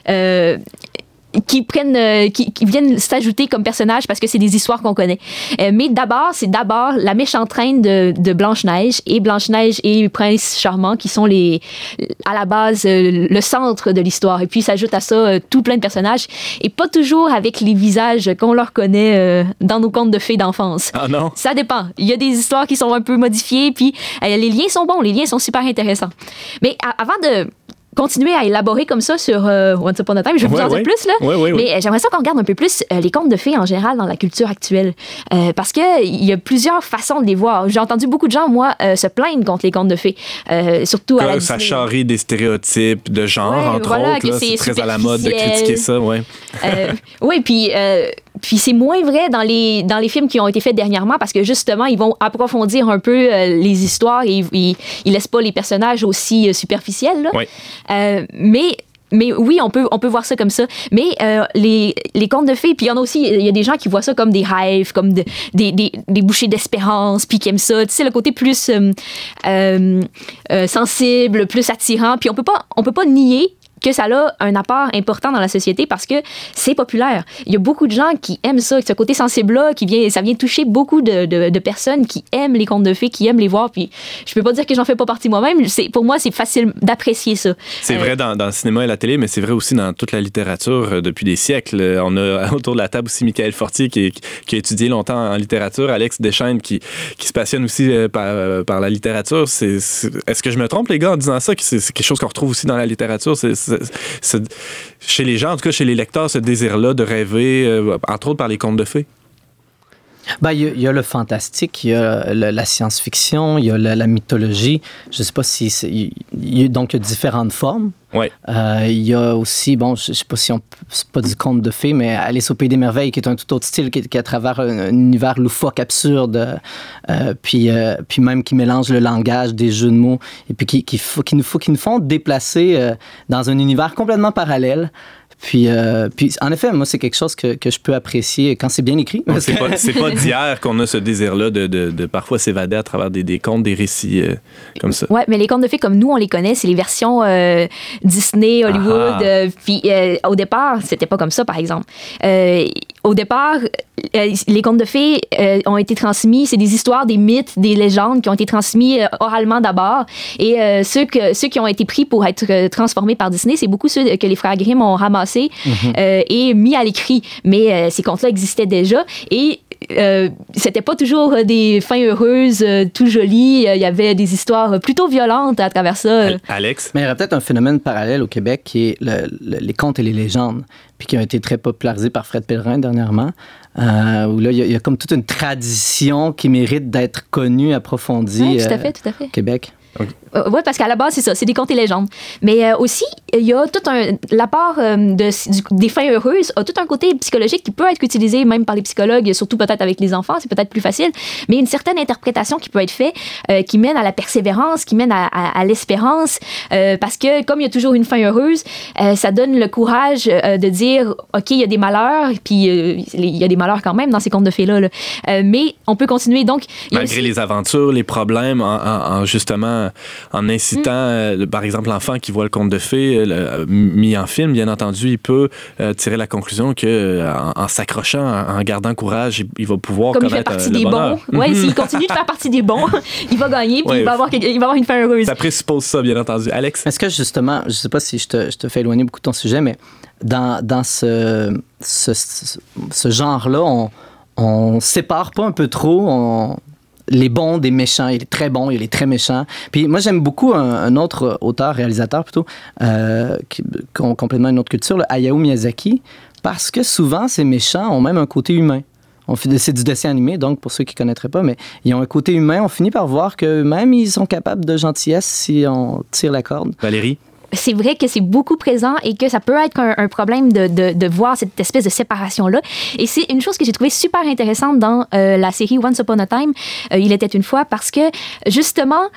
euh, qui prennent, euh, qui, viennent s'ajouter comme personnages parce que c'est des histoires qu'on connaît. Euh, mais d'abord, c'est d'abord la méchante reine de, de Blanche-Neige et Blanche-Neige et Prince Charmant qui sont les, à la base euh, le centre de l'histoire. Et puis s'ajoute à ça tout plein de personnages et pas toujours avec les visages qu'on leur connaît dans nos contes de fées d'enfance. Ah non? Ça dépend. Il y a des histoires qui sont un peu modifiées, puis les liens sont bons, les liens sont super intéressants. Mais avant de continuer à élaborer comme ça sur euh, Once Upon a Time. Je vais vous en dire plus, là. Mais euh, j'aimerais ça qu'on regarde un peu plus euh, les contes de fées en général dans la culture actuelle. parce qu'il y a plusieurs façons de les voir. J'ai entendu beaucoup de gens, moi, se plaindre contre les contes de fées. surtout à la Ça charrie des stéréotypes de genre, entre autres. C'est très à la mode de critiquer ça, ouais. oui, puis puis c'est moins vrai dans les, dans les films qui ont été faits dernièrement parce que justement, ils vont approfondir un peu euh, les histoires et ils, ils, laissent pas les personnages aussi euh, superficiels. Euh, mais mais oui, on peut, on peut voir ça comme ça. Mais les, les contes de fées, puis il y en a aussi, il y a des gens qui voient ça comme des rêves, comme des, des, des, bouchées d'espérance, puis qui aiment ça. Tu sais, le côté plus sensible, plus attirant. Puis on peut pas, on peut pas nier que ça a un apport important dans la société parce que c'est populaire. Il y a beaucoup de gens qui aiment ça, ce côté sensible-là, qui vient, ça vient toucher beaucoup de, de, personnes qui aiment les contes de fées, qui aiment les voir. Puis je peux pas dire que j'en fais pas partie moi-même. Pour moi, c'est facile d'apprécier ça. C'est vrai euh, dans, le cinéma et la télé, mais c'est vrai aussi dans toute la littérature euh, depuis des siècles. On a autour de la table aussi Michael Fortier qui, qui a étudié longtemps en littérature, Alex Deschaines qui, qui se passionne aussi euh, par, la littérature. Est-ce que je me trompe, les gars, en disant ça, que c'est quelque chose qu'on retrouve aussi dans la littérature? C'est chez les gens, en tout cas chez les lecteurs, ce désir-là de rêver, euh, entre autres par les contes de fées? Ben, il y, a le fantastique, il y a la science-fiction, il y a la, mythologie. Je ne sais pas si. Il y a, donc, il y a différentes formes. Ouais. Euh, il y a aussi, bon, je ne sais pas si on. C'est pas du conte de fées, mais Alice au Pays des Merveilles, qui est un tout autre style, qui, est à travers un, univers loufoque, absurde, euh, puis, euh, puis même qui mélange le langage, des jeux de mots, et puis qui, qui, qui, nous, qui nous font déplacer dans un univers complètement parallèle. Puis, euh, puis, en effet, moi, c'est quelque chose que, que, je peux apprécier quand c'est bien écrit. C'est pas, pas d'hier qu'on a ce désir-là de, de, de, parfois s'évader à travers des, des, contes, des récits euh, comme ça. Ouais, mais les contes de fées comme nous, on les connaît, c'est les versions euh, Disney, Hollywood. puis au départ, c'était pas comme ça, par exemple. Au départ, les contes de fées ont été transmis, c'est des histoires, des mythes, des légendes qui ont été transmis oralement d'abord. Et ceux, que, ceux qui ont été pris pour être transformés par Disney, c'est beaucoup ceux que les frères Grimm ont ramassés Mhm. Euh, et mis à l'écrit. Mais euh, ces contes-là existaient déjà et euh, c'était pas toujours des fins heureuses, tout jolies. Il y avait des histoires plutôt violentes à travers ça. Alex? Mais il y aurait peut-être un phénomène parallèle au Québec qui est les contes et les légendes, puis qui ont été très popularisés par Fred Pellerin dernièrement. où là, il y, a, comme toute une tradition qui mérite d'être connue, approfondie. tout à fait, tout à fait. Au Québec. Euh, oui, parce qu'à la base, c'est ça, c'est des contes et légendes. Mais euh, aussi, il y a tout un. L'apport euh, de, des fins heureuses a tout un côté psychologique qui peut être utilisé même par les psychologues, surtout peut-être avec les enfants, c'est peut-être plus facile. Mais une certaine interprétation qui peut être faite, qui mène à la persévérance, qui mène à, à, l'espérance. parce que, comme il y a toujours une fin heureuse, ça donne le courage de dire OK, il y a des malheurs, puis il y a des malheurs quand même dans ces contes de fées-là. mais on peut continuer. Donc, Malgré les aventures, les problèmes, en, en justement en incitant, mm. euh, par exemple, l'enfant qui voit le conte de fées euh, mis en film, bien entendu, il peut euh, tirer la conclusion que en, s'accrochant, en, gardant courage, il, va pouvoir Comme il fait partie des bons. Ouais, mm-hmm. s'il continue de faire partie des bons, il va gagner puis il, va avoir, il va avoir une fin heureuse. Ça présuppose ça, bien entendu. Alex? Est-ce que justement, je sais pas si je te, je te fais éloigner beaucoup de ton sujet, mais dans, dans ce, ce, ce genre-là, on, on sépare pas un peu trop, on, les bons des méchants. Il est très bon, il est très méchant. Puis moi, j'aime beaucoup un, autre auteur, réalisateur plutôt, euh, qui, complètement une autre culture, le Hayao Miyazaki, parce que souvent, ces méchants ont même un côté humain. C'est du dessin animé, donc pour ceux qui ne connaîtraient pas, mais ils ont un côté humain. On finit par voir que même ils sont capables de gentillesse si on tire la corde. Valérie? C'est vrai que c'est beaucoup présent et que ça peut être un, problème de, de, voir cette espèce de séparation-là. Et c'est une chose que j'ai trouvé super intéressante dans euh, la série Once Upon a Time, euh, Il était une fois, parce que justement,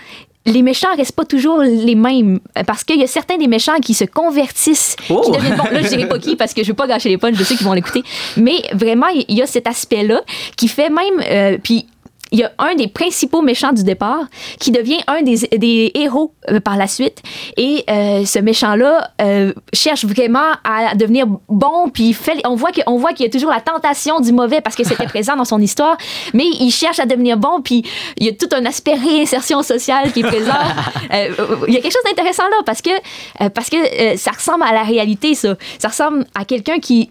les méchants restent pas toujours les mêmes parce qu'il y a certains des méchants qui se convertissent, qui oh! deviennent Là, je dirais pas qui parce que je veux pas gâcher les punchs de ceux qui vont l'écouter. Mais vraiment, il y a cet aspect-là qui fait même. Euh, puis il y a un des principaux méchants du départ qui devient un des, des héros euh, par la suite. Et euh, ce méchant-là euh, cherche vraiment à devenir bon, puis fait, on voit qu'il y a toujours la tentation du mauvais parce que c'était présent dans son histoire, mais il cherche à devenir bon, puis il y a tout un aspect réinsertion sociale qui est présent. il y a quelque chose d'intéressant là parce que, parce que ça ressemble à la réalité, ça. Ça ressemble à quelqu'un qui,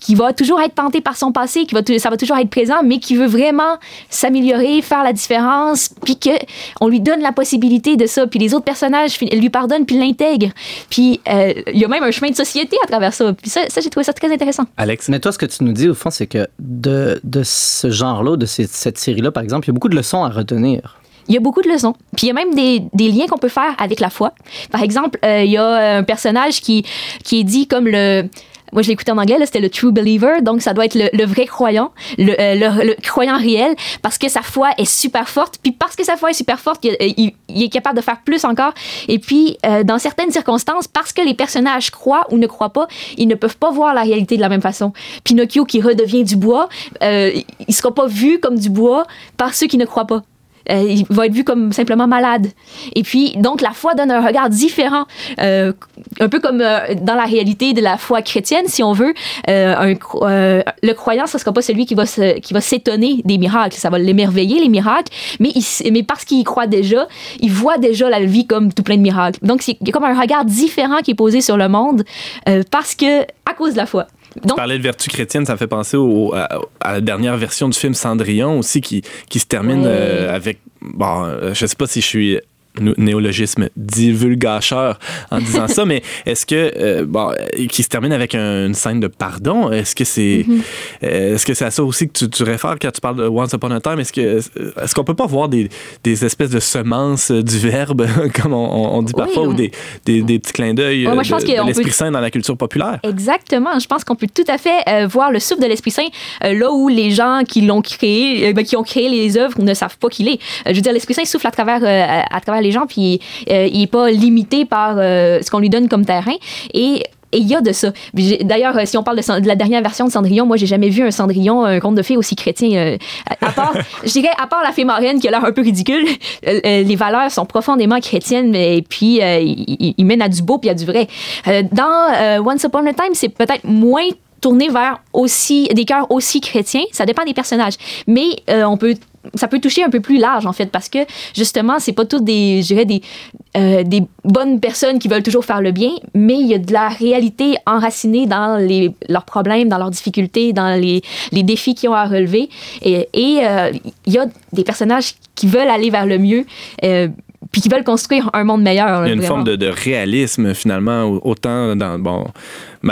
qui va toujours être tenté par son passé, qui va ça va toujours être présent, mais qui veut vraiment s'améliorer, faire la différence, puis que on lui donne la possibilité de ça, puis les autres personnages lui pardonnent, puis l'intègrent, puis euh, il y a même un chemin de société à travers ça. Puis ça, ça j'ai trouvé ça très intéressant. Alex, mais toi, ce que tu nous dis au fond, c'est que de, de ce genre-là, de cette série-là, par exemple, il y a beaucoup de leçons à retenir. Il y a beaucoup de leçons. Puis il y a même des, des liens qu'on peut faire avec la foi. Par exemple, euh, il y a un personnage qui, qui est dit comme le moi je l'ai écouté en anglais, c'était le true believer, donc ça doit être le, vrai croyant, euh, le, croyant réel, parce que sa foi est super forte, puis parce que sa foi est super forte, il, est capable de faire plus encore, et puis euh, dans certaines circonstances, parce que les personnages croient ou ne croient pas, ils ne peuvent pas voir la réalité de la même façon. Pinocchio qui redevient du bois, euh, il sera pas vu comme du bois par ceux qui ne croient pas. Euh, il va être vu comme simplement malade. Et puis, donc, la foi donne un regard différent, euh, un peu comme euh, dans la réalité de la foi chrétienne, si on veut. Le croyant, ce ne sera pas celui qui va, s'étonner des miracles, ça va l'émerveiller, les miracles, mais, parce qu'il croit déjà, il voit déjà la vie comme tout plein de miracles. Donc, il y a comme un regard différent qui est posé sur le monde parce que, à cause de la foi. Donc, tu parlais de vertu chrétienne, ça me fait penser au, à, la dernière version du film Cendrillon aussi, qui, qui se termine euh, avec. Bon, euh, je sais pas si je suis néologisme divulgacheur en disant ça, mais est-ce que, euh, bon, qui se termine avec une scène de pardon, est-ce que c'est mm-hmm. euh, est-ce que c'est à ça aussi que tu, tu, réfères quand tu parles de Once Upon a Time? Est-ce que est-ce qu'on peut pas voir des, des, espèces de semences du verbe, comme on, dit parfois, ou des, des, des, petits clins d'œil de, l'Esprit Saint dans la culture populaire? Exactement. Je pense qu'on peut tout à fait voir le souffle de l'Esprit Saint là où les gens qui l'ont créé, ben, qui ont créé les œuvres ne savent pas qu'il est. je veux dire, l'Esprit Saint souffle à travers, à travers les gens, puis euh, il n'est pas limité par euh, ce qu'on lui donne comme terrain. Et il y a de ça. D'ailleurs, euh, si on parle de, la dernière version de Cendrillon, moi, j'ai jamais vu un Cendrillon, un conte de fées aussi chrétien. à part, je dirais, à part la fée marraine qui a l'air un peu ridicule, les valeurs sont profondément chrétiennes, et puis ils mènent à du beau puis à du vrai. dans Once Upon a Time, c'est peut-être moins tourné vers aussi des cœurs aussi chrétiens. Ça dépend des personnages, mais on peut ça peut toucher un peu plus large en fait parce que justement c'est pas toutes des je des euh, des bonnes personnes qui veulent toujours faire le bien mais il y a de la réalité enracinée dans les leurs problèmes dans leurs difficultés dans les, les défis qu'ils ont à relever. Et, et euh, il y a des personnages qui veulent aller vers le mieux euh, puis qui veulent construire un monde meilleur. Il y a une forme de, de, réalisme, finalement, autant dans, bon,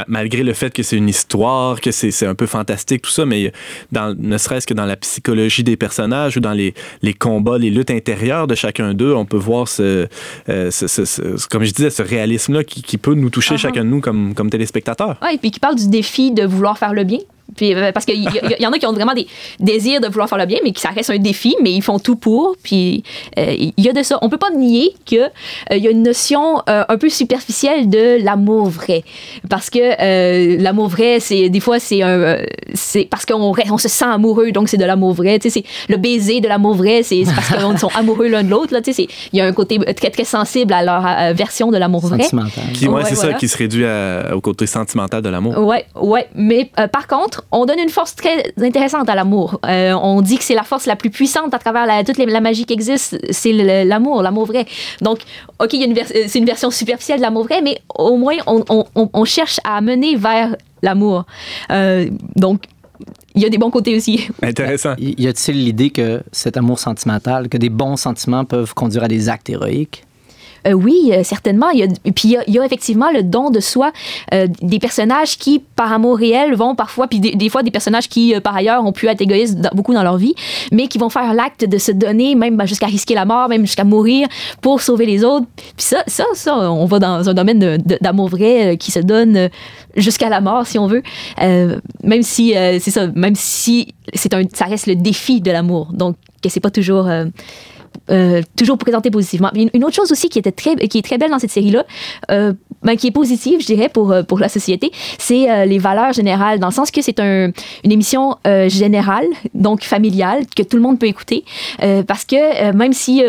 malgré le fait que c'est une histoire, que c'est un peu fantastique, tout ça, mais dans, ne serait-ce que dans la psychologie des personnages ou dans les, les combats, les luttes intérieures de chacun d'eux, on peut voir ce, euh, ce, comme je disais, ce réalisme-là qui, qui, peut nous toucher uh-huh. chacun de nous comme, comme téléspectateurs. Oui, et puis qui parle du défi de vouloir faire le bien. Puis, euh, parce qu'il y, y, en a qui ont vraiment des désirs de vouloir faire le bien, mais qui ça reste un défi, mais ils font tout pour. Puis euh, il y a de ça. On peut pas nier qu'il euh, il y a une notion un peu superficielle de l'amour vrai. Parce que l'amour vrai, c'est des fois, c'est un. c'est parce qu'on on se sent amoureux, donc c'est de l'amour vrai. Tu sais, c'est le baiser de l'amour vrai, c'est parce qu'on sont amoureux l'un de l'autre. Tu sais, il y a un côté très, très sensible à leur version de l'amour vrai. Sentimental. Qui, ouais, c'est ça, qui se réduit au côté sentimental de l'amour. Ouais, ouais. Mais par contre, on donne une force très intéressante à l'amour. Euh, on dit que c'est la force la plus puissante à travers la, toute la magie qui existe, c'est l'amour, l'amour vrai. Donc, OK, c'est une version superficielle de l'amour vrai, mais au moins, on, cherche à mener vers l'amour. Euh, donc, il y a des bons côtés aussi. Intéressant. Y a-t-il l'idée que cet amour sentimental, que des bons sentiments peuvent conduire à des actes héroïques? Euh, oui, euh, certainement. Il y a, puis il y, a, effectivement le don de soi euh, des personnages qui, par amour réel, vont parfois, puis des, fois des personnages qui, par ailleurs, ont pu être égoïstes beaucoup dans leur vie, mais qui vont faire l'acte de se donner, même ben, jusqu'à risquer la mort, même jusqu'à mourir pour sauver les autres. Puis ça, ça, ça, on va dans un domaine d'amour vrai qui se donne jusqu'à la mort, si on veut. même si, c'est ça, même si un, ça reste le défi de l'amour. Donc, que c'est pas toujours euh, toujours présenté positivement. Une, autre chose aussi qui, était très, qui est très belle dans cette série-là, euh, ben, qui est positive, je dirais, pour, euh, pour la société, c'est les valeurs générales, dans le sens que c'est un, une émission générale, donc familiale, que tout le monde peut écouter, parce que même si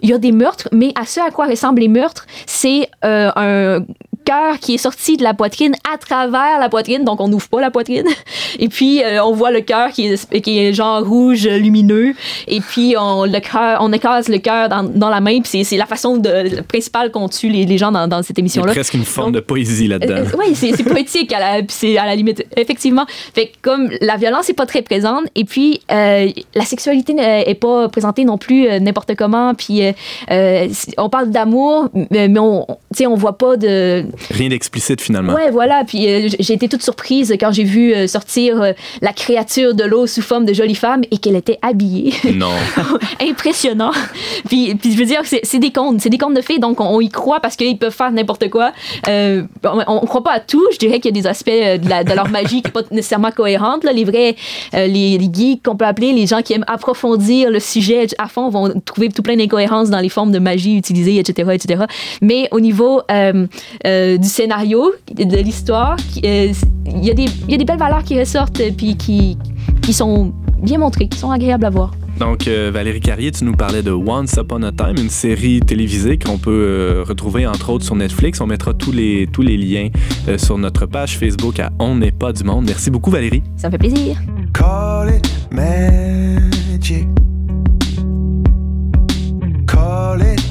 il y a des meurtres, mais à ce à quoi ressemblent les meurtres, c'est un cœur qui est sorti de la poitrine à travers la poitrine, donc on n'ouvre pas la poitrine. Et puis euh, on voit le cœur qui est, qui est genre rouge lumineux. Et puis on, le cœur, on écrase le cœur dans, dans, la main. Puis c'est la façon de, principale qu'on tue les, les, gens dans, dans cette émission-là. A presque une forme de poésie là-dedans. Euh, oui, c'est poétique à la, c'est à la limite. Effectivement. Fait comme la violence n'est pas très présente, et puis euh, la sexualité n'est pas présentée non plus n'importe comment. Puis on parle d'amour, mais on, on voit pas de Rien d'explicite finalement. Ouais, voilà. Puis euh, j'ai été toute surprise quand j'ai vu euh, sortir euh, la créature de l'eau sous forme de jolie femme et qu'elle était habillée. Non. Impressionnant. puis, puis je veux dire, c'est des contes, c'est des contes de fées, donc on, y croit parce qu'ils peuvent faire n'importe quoi. on, ne croit pas à tout. Je dirais qu'il y a des aspects de, leur magie qui ne sont pas nécessairement cohérentes. Là. Les vrais, les, les geeks qu'on peut appeler, les gens qui aiment approfondir le sujet à fond vont trouver tout plein d'incohérences dans les formes de magie utilisées, etc., etc. Mais au niveau du scénario, de l'histoire. Euh, il y, a des belles valeurs qui ressortent puis qui, qui sont bien montrées, qui sont agréables à voir. Donc, euh, Valérie Carrier, tu nous parlais de Once Upon a Time, une série télévisée qu'on peut euh, retrouver entre autres sur Netflix. On mettra tous les, tous les liens sur notre page Facebook à On n'est pas du monde. Merci beaucoup, Valérie. Ça me fait plaisir. Call it magic. Call it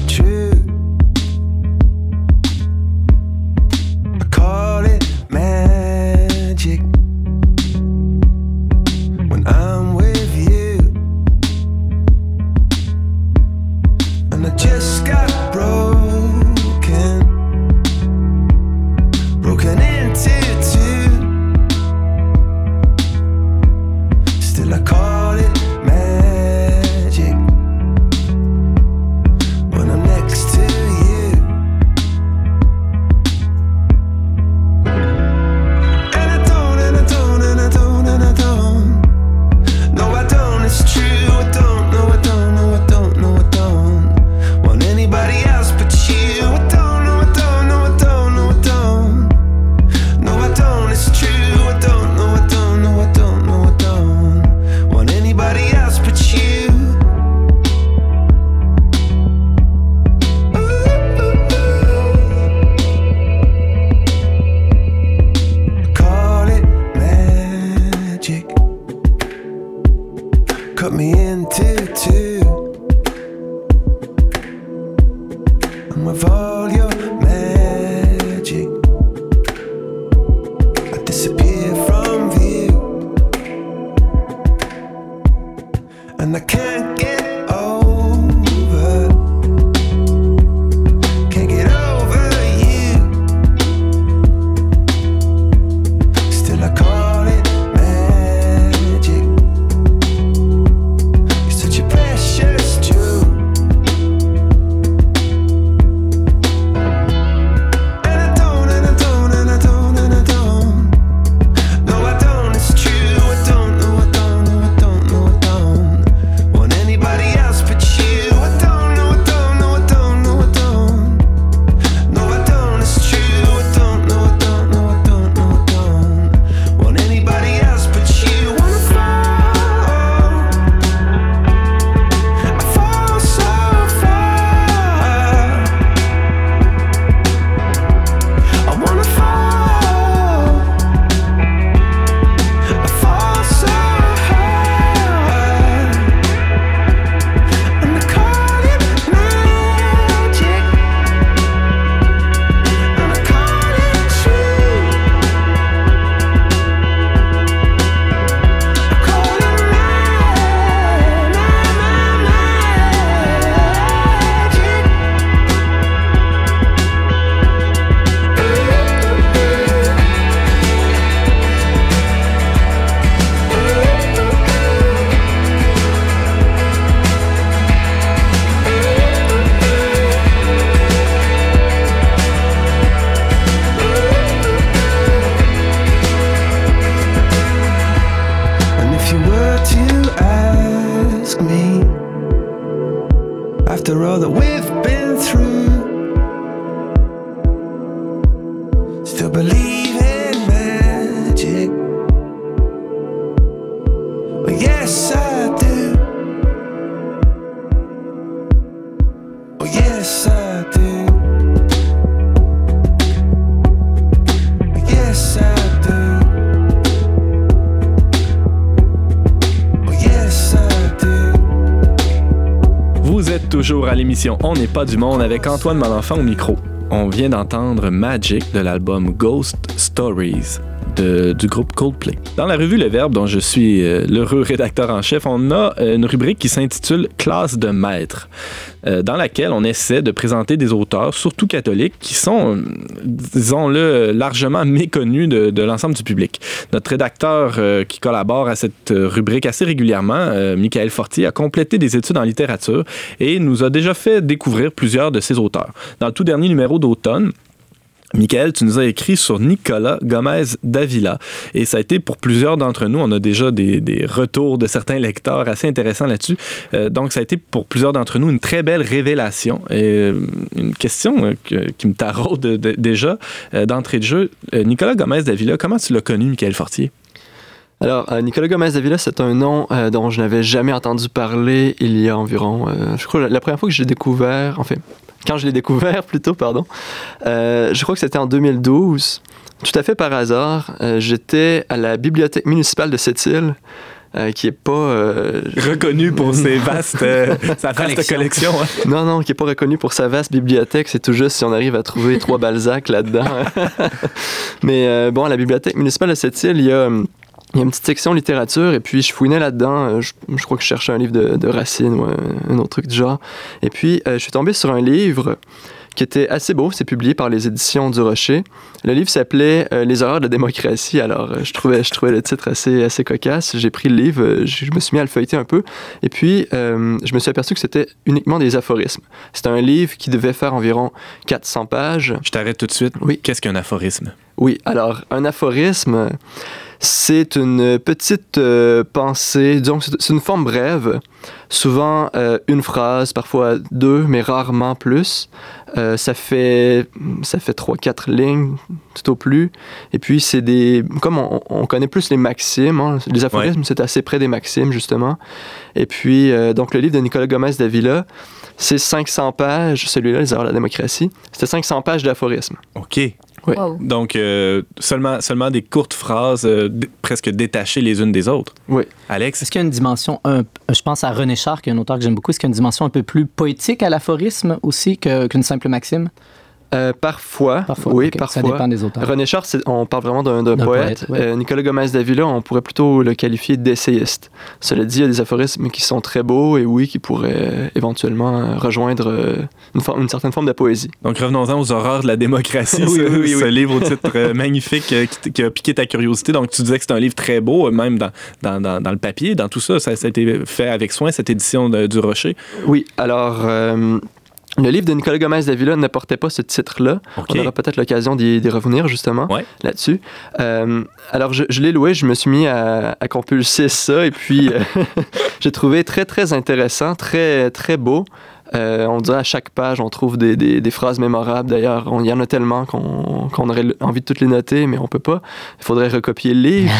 à l'émission On n'est pas du monde avec Antoine Malenfant au micro. On vient d'entendre Magic de l'album Ghost Stories du groupe Coldplay. Dans la revue Le Verbe, dont je suis euh, l'heureux rédacteur en chef, on a euh, une rubrique qui s'intitule Classe de maître, euh, dans laquelle on essaie de présenter des auteurs, surtout catholiques, qui sont, disons-le, largement méconnus de, l'ensemble du public. Notre rédacteur qui collabore à cette rubrique assez régulièrement, Michael Fortier, a complété des études en littérature et nous a déjà fait découvrir plusieurs de ces auteurs. Dans le tout dernier numéro d'automne, Michael, tu nous as écrit sur Nicolas Gomez Davila et ça a été pour plusieurs d'entre nous, on a déjà des, retours de certains lecteurs assez intéressants là-dessus. Euh, donc ça a été pour plusieurs d'entre nous une très belle révélation. Et euh, une question euh, qui me taraude déjà d'entrée de jeu. Nicolas Gomez Davila, comment tu l'as connu, Michael Fortier? Alors, Nicolas Gomez Davila, c'est un nom dont je n'avais jamais entendu parler il y a environ, je crois, la première fois que j'ai découvert, en fait, quand je l'ai découvert plutôt, pardon, euh, je crois que c'était en 2012. Tout à fait par hasard, euh, j'étais à la bibliothèque municipale de cette île. Euh, qui est pas reconnu pour ses vastes sa vaste collection. Hein. Non non, qui est pas reconnu pour sa vaste bibliothèque, c'est tout juste si on arrive à trouver trois Balzac là-dedans. Mais bon, à la bibliothèque municipale de cette île, il y a il y a une petite section littérature et puis je fouinais là-dedans. Euh, je, crois que je cherchais un livre de, de Racine ou un, autre truc du genre. Et puis euh, je suis tombé sur un livre qui était assez beau. C'est publié par les éditions du Rocher. Le livre s'appelait euh, Les horreurs de la démocratie. Alors je trouvais, je trouvais le titre assez, assez cocasse. J'ai pris le livre, je, me suis mis à le feuilleter un peu. Et puis je me suis aperçu que c'était uniquement des aphorismes. C'était un livre qui devait faire environ 400 pages. Je t'arrête tout de suite. Oui. Qu'est-ce qu'un aphorisme? Oui, alors un aphorisme c'est une petite euh, pensée, disons c'est une forme brève, souvent euh, une phrase, parfois deux, mais rarement plus. Euh, ça fait ça fait trois quatre lignes tout au plus. Et puis c'est des comme on, connaît plus les maximes, hein, les aphorismes c'est assez près des maximes justement. Et puis donc le livre de Nicolas Gomez Davila, c'est 500 pages, celui-là, Les erreurs de la démocratie. C'était 500 pages d'aphorismes. OK. Oui. Donc, euh, seulement, seulement des courtes phrases euh, presque détachées les unes des autres. Oui. Alex? Est-ce qu'il y a une dimension, un, je pense à René Char, qui est un auteur que j'aime beaucoup, est-ce qu'il y a une dimension un peu plus poétique à l'aphorisme aussi qu'une simple maxime? Euh, parfois, oui, parfois. Ça dépend des auteurs. René Char, on parle vraiment d'un poète. Euh, Nicolas Gomez Davila, on pourrait plutôt le qualifier d'essayiste. Cela dit, il y a des aphorismes qui sont très beaux et oui, qui pourraient euh, éventuellement rejoindre une, une, certaine forme de poésie. Donc revenons-en aux horreurs de la démocratie, oui, ce, oui, ce livre au titre magnifique qui, a piqué ta curiosité. Donc tu disais que c'est un livre très beau, même dans, dans, dans, le papier, dans tout ça, ça, a été fait avec soin, cette édition du Rocher. Oui, alors le livre de Nicolas Gomez Davila ne portait pas ce titre-là. On aura peut-être l'occasion d'y revenir justement là-dessus. Euh, alors, je, l'ai loué, je me suis mis à, compulser ça et puis euh, j'ai trouvé très, très intéressant, très, très beau. Euh, on dirait à chaque page, on trouve des, phrases mémorables. D'ailleurs, il y en a tellement qu'on aurait envie de toutes les noter, mais on peut pas. Il faudrait recopier le livre.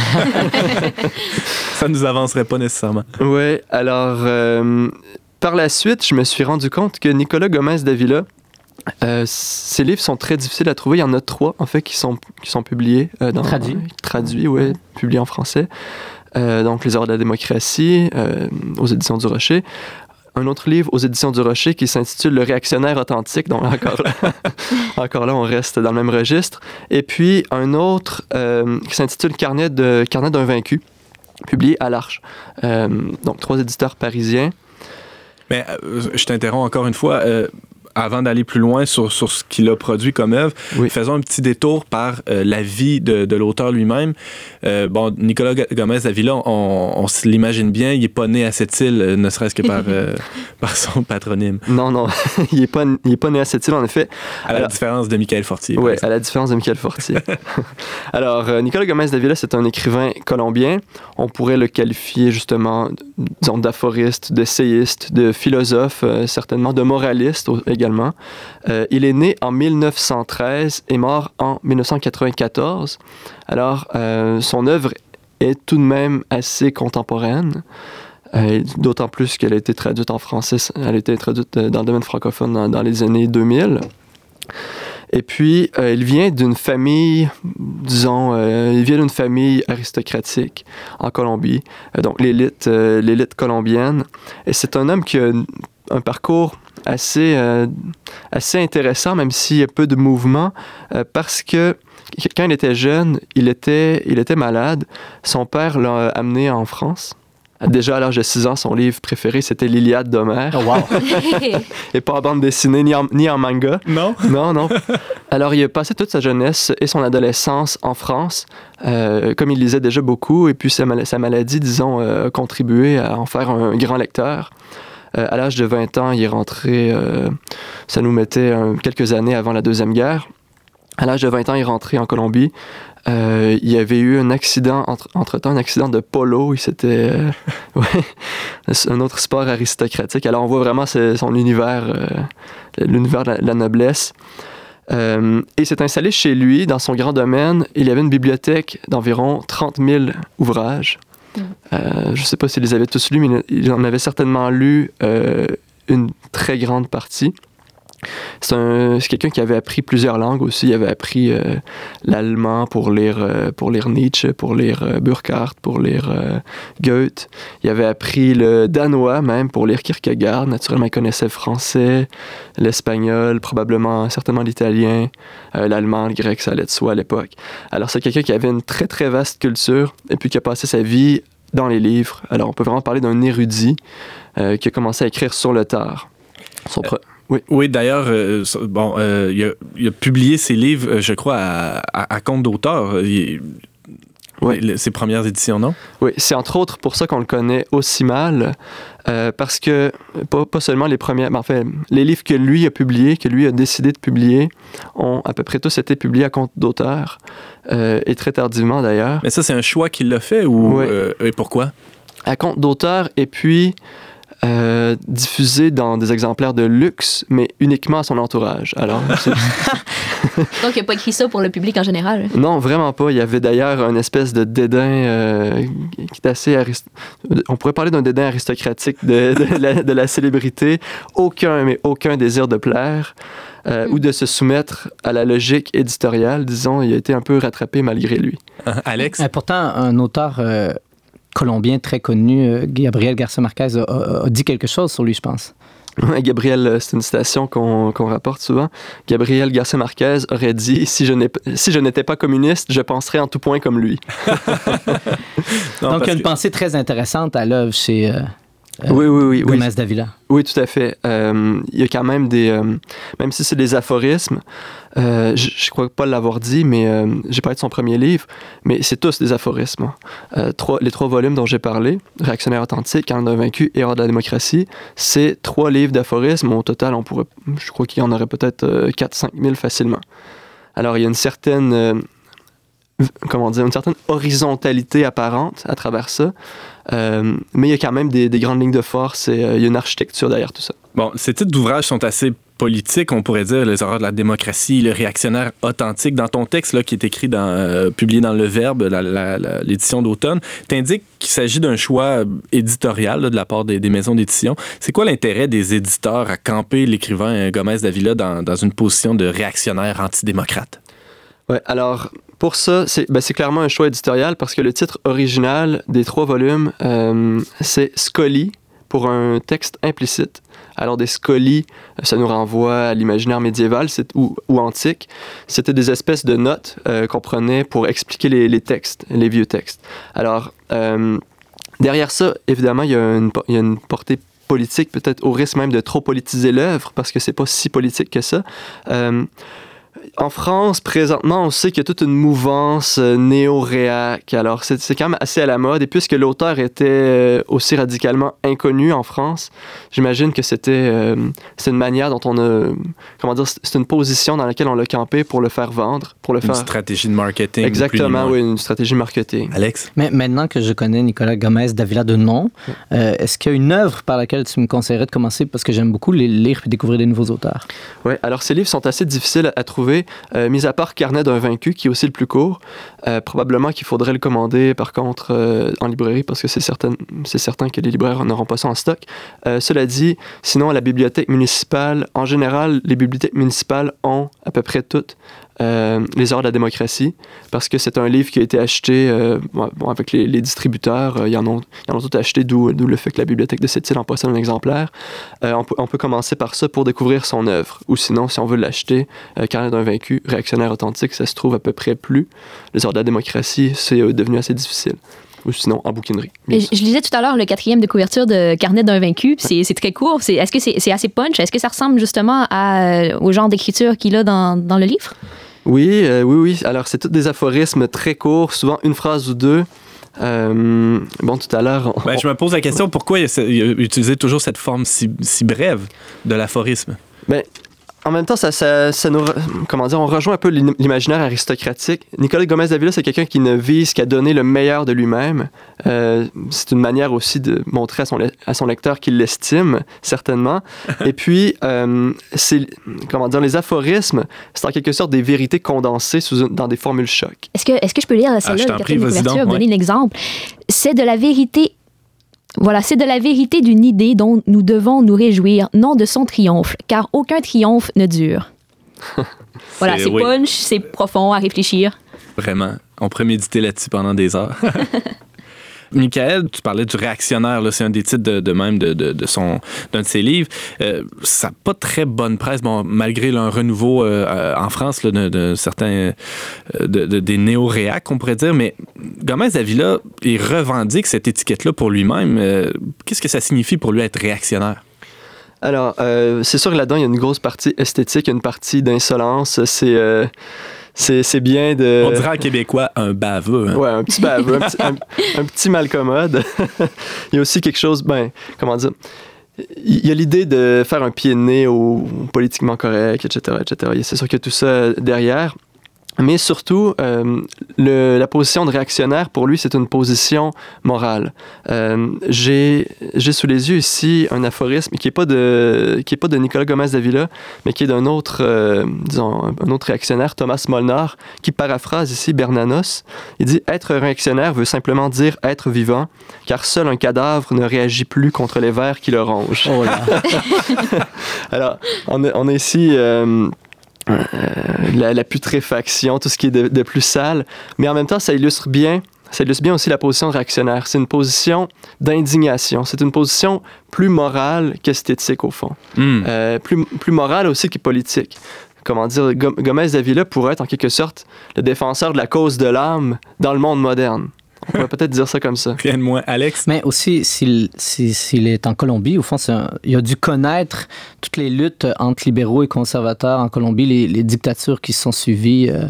ça nous avancerait pas nécessairement. Oui, alors par la suite, je me suis rendu compte que Nicolas Gomez Davila, euh, ses livres sont très difficiles à trouver. Il y en a trois, en fait, qui sont, qui sont publiés. Euh, dans, traduits. traduits, oui, publiés en français. Euh, donc, Les Heures de la démocratie, aux éditions du Rocher. Un autre livre aux éditions du Rocher qui s'intitule Le réactionnaire authentique. Donc, encore là, encore là, on reste dans le même registre. Et puis, un autre qui s'intitule Carnet d'un Carnet vaincu, publié à l'Arche. donc, trois éditeurs parisiens. Mais euh, je t'interromps encore une fois. Euh, avant d'aller plus loin sur, sur ce qu'il a produit comme œuvre, faisons un petit détour par euh, la vie de, de l'auteur lui-même. Euh, bon, Nicolas Gomez Avila, on, on se l'imagine bien, il n'est pas né à cette île, euh, ne serait-ce que par, par son patronyme. Non, non, il n'est pas, il est pas né à cette île, en effet. À la différence de Michael Fortier. Oui, à la différence de Michael Fortier. Alors, Nicolas Gomez Davila, c'est un écrivain colombien. On pourrait le qualifier justement, disons, d'aphoriste, d'essayiste, de philosophe, certainement, de moraliste également euh, il est né en 1913 et mort en 1994. Alors, euh, son œuvre est tout de même assez contemporaine. Euh, d'autant plus qu'elle a été traduite en français, elle a été traduite dans le domaine francophone dans, les années 2000. Et puis, il vient d'une famille, disons, il vient d'une famille aristocratique en Colombie, donc l'élite, l'élite colombienne. Et c'est un homme qui a un parcours assez, euh, assez intéressant, même s'il y a peu de mouvement, euh, parce que quand il était jeune, il était, il était malade. Son père l'a amené en France. Déjà à l'âge de 6 ans, son livre préféré, c'était l'Iliade d'Homère. Oh, wow. et pas en bande dessinée ni en, ni en manga. Non? Non, non. Alors, il a passé toute sa jeunesse et son adolescence en France, euh, comme il lisait déjà beaucoup, et puis sa, sa maladie, disons, a contribué à en faire un grand lecteur. Euh, à l'âge de 20 ans, il est rentré, euh, ça nous mettait quelques années avant la Deuxième Guerre. À l'âge de 20 ans, il est rentré en Colombie. Euh, il y avait eu un accident, entre, temps, un accident de polo. Il s'était. un autre sport aristocratique. Alors, on voit vraiment son univers, l'univers de, la noblesse. et il s'est installé chez lui, dans son grand domaine. Il y avait une bibliothèque d'environ 30 000 ouvrages. Euh, je ne sais pas les avait tous lus, mais il en avait certainement lu euh, une très grande partie. C'est quelqu'un qui avait appris plusieurs langues aussi. Il avait appris euh, l'allemand pour lire, pour lire Nietzsche, pour lire Burkhardt, pour lire Goethe. Il avait appris le danois même pour lire Kierkegaard. Naturellement, il connaissait le français, l'espagnol, probablement, certainement l'italien, l'allemand, le grec, ça allait de soi à l'époque. Alors, c'est quelqu'un qui avait une très, très vaste culture et puis qui a passé sa vie dans les livres. Alors, on peut vraiment parler d'un érudit euh, qui a commencé à écrire sur le tard. Euh, oui, oui d'ailleurs, euh, bon, il a, publié ses livres, je crois, à, compte d'auteur. Oui. Ses premières éditions, non? Oui, c'est entre autres pour ça qu'on le connaît aussi mal, euh, parce que pas, pas, seulement les premières, mais fait, les livres que lui a publiés, que lui a décidé de publier, ont à peu près tous été publiés à compte d'auteur, euh, et très tardivement d'ailleurs. Mais ça, c'est un choix qu'il a fait ou oui. Euh, et pourquoi? À compte d'auteur, et puis euh, diffusé dans des exemplaires de luxe, mais uniquement à son entourage. Alors, Donc, il n'a pas écrit ça pour le public en général? Non, vraiment pas. Il y avait d'ailleurs une espèce de dédain euh, qui est assez... On pourrait parler d'un dédain aristocratique de, de, la, célébrité. Aucun, mais aucun désir de plaire. Euh, mm. ou de se soumettre à la logique éditoriale, disons, il a été un peu rattrapé malgré lui. Alex? pourtant, un auteur colombien très connu, euh, Gabriel Garcia Marquez, a, dit quelque chose sur lui, je pense. Gabriel, euh, c'est une citation qu'on rapporte souvent. Gabriel Garcia Marquez aurait dit si je n'étais pas communiste, je penserais en tout point comme lui. Donc, il y a une pensée très intéressante à l'œuvre chez. Euh, oui, oui, oui. Gomez oui. Davila. Oui, tout à fait. il y a quand même des. même si c'est des aphorismes, euh, je, ne crois pas l'avoir dit, mais euh, j'ai parlé de son premier livre, mais c'est tous des aphorismes. Euh, les trois volumes dont j'ai parlé, Réactionnaire authentique, Un vaincu et Hors de la démocratie, c'est trois livres d'aphorismes. Au total, on pourrait, je crois qu'il y en aurait peut-être 4-5 000 facilement. Alors, il y a une certaine comment dire, une certaine horizontalité apparente à travers ça. Mais il y a quand même des, des, grandes lignes de force et il y a une architecture derrière tout ça. Bon, ces titres d'ouvrages sont assez politique, on pourrait dire, les horreurs de la démocratie, le réactionnaire authentique. Dans ton texte là, qui est écrit dans, euh, publié dans Le Verbe, l'édition d'automne, tu indiques qu'il s'agit d'un choix éditorial de la part des, maisons d'édition. C'est quoi l'intérêt des éditeurs à camper l'écrivain Gomez Davila dans, dans une position de réactionnaire antidémocrate? Ouais, alors pour ça, ben, c'est clairement un choix éditorial parce que le titre original des trois volumes, euh, c'est Scully pour un texte implicite. Alors des scolies, ça nous renvoie à l'imaginaire médiéval ou, antique. C'était des espèces de notes euh, qu'on prenait pour expliquer les, textes, les vieux textes. Alors euh, derrière ça, évidemment, il y, il y a une portée politique, peut-être au risque même de trop politiser l'œuvre, parce que c'est pas si politique que ça. En France, présentement, on sait qu'il y a toute une mouvance euh, néo-réac. Alors, c'est quand même assez à la mode. Et puisque l'auteur était euh, aussi radicalement inconnu en France, j'imagine que c'était euh, une manière dont on a. Comment dire C'est une position dans laquelle on l'a campé pour le faire vendre. Pour le une stratégie de marketing. Exactement, oui, une stratégie de marketing. Alex? Mais maintenant que je connais Nicolas Gomez Davila de nom, est-ce qu'il y a une œuvre par laquelle tu me conseillerais de commencer? Parce que j'aime beaucoup les lire et découvrir des nouveaux auteurs. Oui, alors ces livres sont assez difficiles à trouver euh, mis à part Carnet d'un vaincu, qui est aussi le plus court, euh, probablement qu'il faudrait le commander, par contre, euh, en librairie, parce que c'est certain, que les libraires n'auront pas ça en stock. cela dit, sinon, à la bibliothèque municipale, en général, les bibliothèques municipales ont à peu près toutes euh, les heures de la démocratie, parce que c'est un livre qui a été acheté euh, bon, avec les, distributeurs. Euh, ils, en ont, ils en ont tout acheté, d'où le fait que la bibliothèque de cette île en possède un exemplaire. On peut, on, peut, commencer par ça pour découvrir son œuvre. Ou sinon, si on veut l'acheter, Carnet d'un vaincu, réactionnaire authentique, ça se trouve à peu près plus. Les heures de la démocratie, c'est devenu assez difficile ou sinon en bouquinerie. Je, je, lisais tout à l'heure le quatrième de couverture de Carnet d'un vaincu. C'est très court. Est-ce que c'est assez punch? Est-ce que ça ressemble justement à, au genre d'écriture qu'il a dans, dans, le livre? Oui, euh, oui, oui. Alors, c'est tous des aphorismes très courts, souvent une phrase ou deux. Euh, bon, tout à l'heure. Ben, je me pose la question pourquoi utiliser toujours cette forme si, si brève de l'aphorisme? Ben, en même temps, ça, ça, nous, comment dire, on rejoint un peu l'imaginaire aristocratique. Nicolas Gomez Davila, c'est quelqu'un qui ne vise qu'à donner le meilleur de lui-même. Euh, c'est une manière aussi de montrer à son, à son lecteur qu'il l'estime, certainement. Et puis, euh, c'est, comment dire, les aphorismes, c'est en quelque sorte des vérités condensées sous dans des formules choc. Est-ce que, est-ce que je peux lire celle-là, ah, de donner un exemple? C'est de la vérité voilà, c'est de la vérité d'une idée dont nous devons nous réjouir, non de son triomphe, car aucun triomphe ne dure. voilà, c'est punch, c'est profond à réfléchir. Vraiment. On pourrait méditer là-dessus pendant des heures. Michael, tu parlais du réactionnaire, c'est un des titres de, même de, de, son d'un de ses livres. Euh, ça n'a pas très bonne presse, malgré un renouveau euh, en France de, certains euh, des néo-réacs, on pourrait dire, mais Gomez Avila, il revendique cette étiquette-là pour lui-même. Qu'est-ce que ça signifie pour lui être réactionnaire? Alors, c'est sûr que là-dedans, il y a une grosse partie esthétique, une partie d'insolence. C'est c'est bien de. On dirait en québécois un baveux. Hein. Ouais, un petit baveux, un, petit, malcommode. il y a aussi quelque chose, ben, comment dire. Il y a l'idée de faire un pied de nez au politiquement correct, etc., etc. C'est sûr qu'il y a tout ça derrière. Mais surtout, euh, le, la position de réactionnaire, pour lui, c'est une position morale. Euh, J'ai sous les yeux ici un aphorisme qui n'est pas, de, qui est pas de Nicolas Gomez Davila, mais qui est d'un autre, euh, disons, un autre réactionnaire, Thomas Molnar, qui paraphrase ici Bernanos. Il dit Être réactionnaire veut simplement dire être vivant, car seul un cadavre ne réagit plus contre les vers qui le rongent. Oh Alors, on a ici. Euh, la, putréfaction, tout ce qui est de, plus sale. Mais en même temps, ça illustre bien, ça illustre bien aussi la position réactionnaire. C'est une position d'indignation. C'est une position plus morale qu'esthétique, au fond. Hmm. Euh, plus, plus morale aussi que politique comment dire, Gomez Davila pourrait être en quelque sorte le défenseur de la cause de l'âme dans le monde moderne. On pourrait peut-être dire ça comme ça. Rien de moins. Alex? Mais aussi, s'il est en Colombie, au fond, il a dû connaître toutes les luttes entre libéraux et conservateurs en Colombie, les, dictatures qui se sont suivies euh,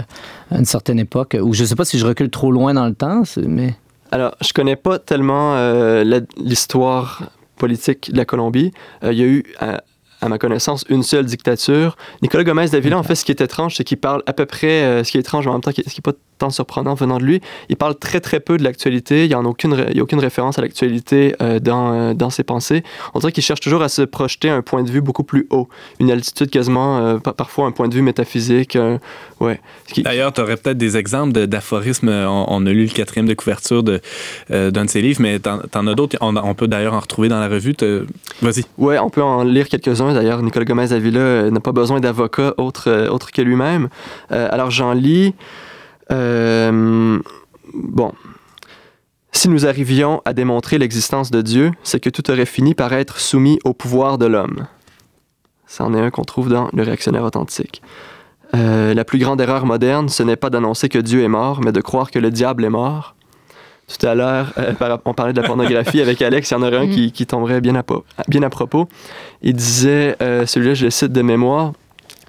à une certaine époque, ou je ne sais pas si je recule trop loin dans le temps, mais... Alors, je connais pas tellement euh, l'histoire politique de la Colombie. Euh, il y a eu à ma connaissance, une seule dictature. Nicolas Gomez Davila, en fait, ce qui est étrange, c'est qu'il parle à peu près, ce qui est étrange en même temps, ce qui n'est pas tant surprenant venant de lui. Il parle très très peu de l'actualité. Il n'y a aucune, a aucune référence à l'actualité euh, dans, euh, dans ses pensées. On dirait qu'il cherche toujours à se projeter un point de vue beaucoup plus haut, une altitude quasiment, euh, parfois un point de vue métaphysique. ouais. D'ailleurs, tu aurais peut-être des exemples d'aphorismes. On, a lu le quatrième de couverture d'un de, de ses livres, mais tu en, as d'autres. On, peut d'ailleurs en retrouver dans la revue. Vas-y. Ouais, on peut en lire quelques-uns. D'ailleurs, Nicolas Gomez Avila n'a pas besoin d'avocat autre, autre que lui-même. alors, j'en lis. Euh, bon. Si nous arrivions à démontrer l'existence de Dieu, c'est que tout aurait fini par être soumis au pouvoir de l'homme. C'en est un qu'on trouve dans Le réactionnaire authentique. Euh, la plus grande erreur moderne, ce n'est pas d'annoncer que Dieu est mort, mais de croire que le diable est mort. Tout à l'heure, euh, on parlait de la pornographie avec Alex, il y en aurait un qui, qui tomberait bien à, bien à propos. Il disait, celui-là je le cite de mémoire,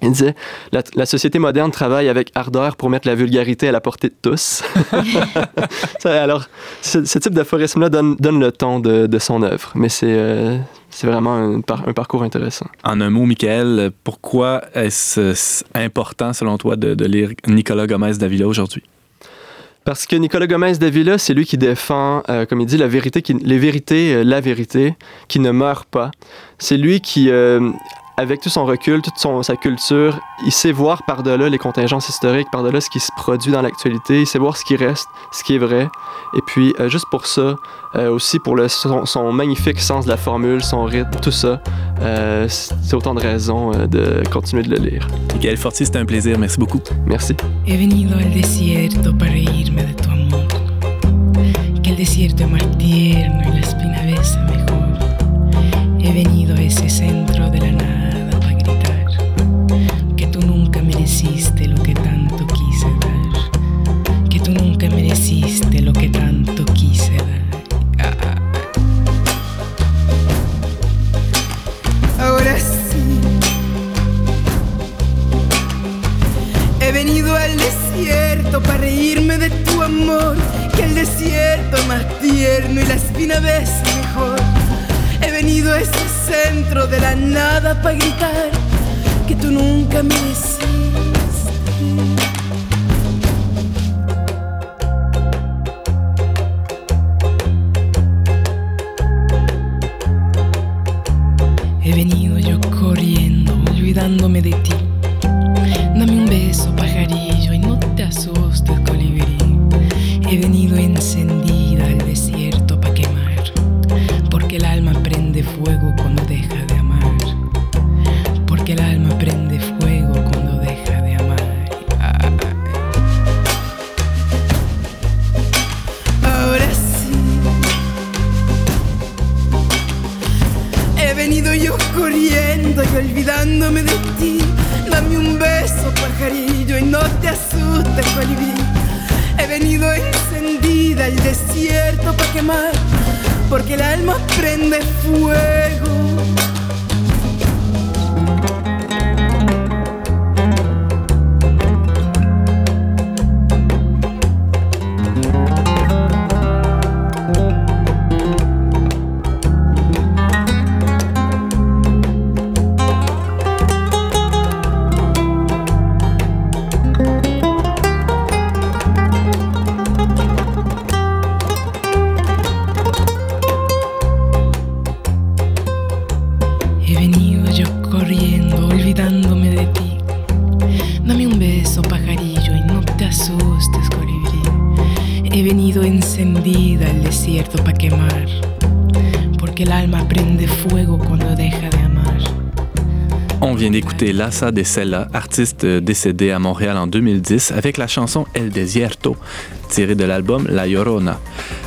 il disait la, société moderne travaille avec ardeur pour mettre la vulgarité à la portée de tous. Alors, ce, type d'aphorisme-là donne, donne, le ton de, de son œuvre, mais c'est euh, c'est vraiment un, un, parcours intéressant. En un mot, Michael, pourquoi est-ce important, selon toi, de, de lire Nicolas Gomez Davila aujourd'hui? Parce que Nicolas Gomez Davila, c'est lui qui défend, euh, comme il dit, la vérité, qui, les vérités, euh, la vérité, qui ne meurt pas. C'est lui qui avec tout son recul, toute son, sa culture, il sait voir par-delà les contingences historiques, par-delà ce qui se produit dans l'actualité, il sait voir ce qui reste, ce qui est vrai. Et puis, euh, juste pour ça, euh, aussi pour le, son, magnifique sens de la formule, son rythme, tout ça, euh, c'est autant de raisons de continuer de le lire. Miguel Forti, c'était un plaisir. Merci beaucoup. Merci. He venido al desierto para reírme de tu amor. Que el desierto es más tierno y la espina besa mejor. He venido a ese centro más tierno y la espina ves mejor. He venido a ese centro de la nada para gritar que tú nunca mereciste. He venido yo corriendo, olvidándome de ti. Dame un beso, pajarillo, y no te asustes, colibrí. He venido encendida me fue. Lassa de Sella, artiste décédé à Montréal en 2010, avec la chanson El Desierto, tirée de l'album La Llorona.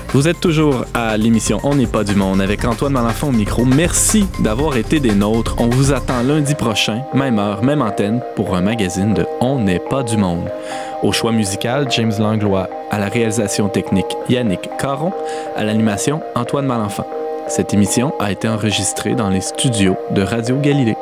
Vous êtes toujours à l'émission On n'est pas du monde avec Antoine Malenfant au micro. Merci d'avoir été des nôtres. On vous attend lundi prochain, même heure, même antenne, pour un magazine de On n'est pas du monde. Au choix musical, James Langlois. À la réalisation technique, Yannick Caron. À l'animation, Antoine Malenfant. Cette émission a été enregistrée dans les studios de Radio Galilée.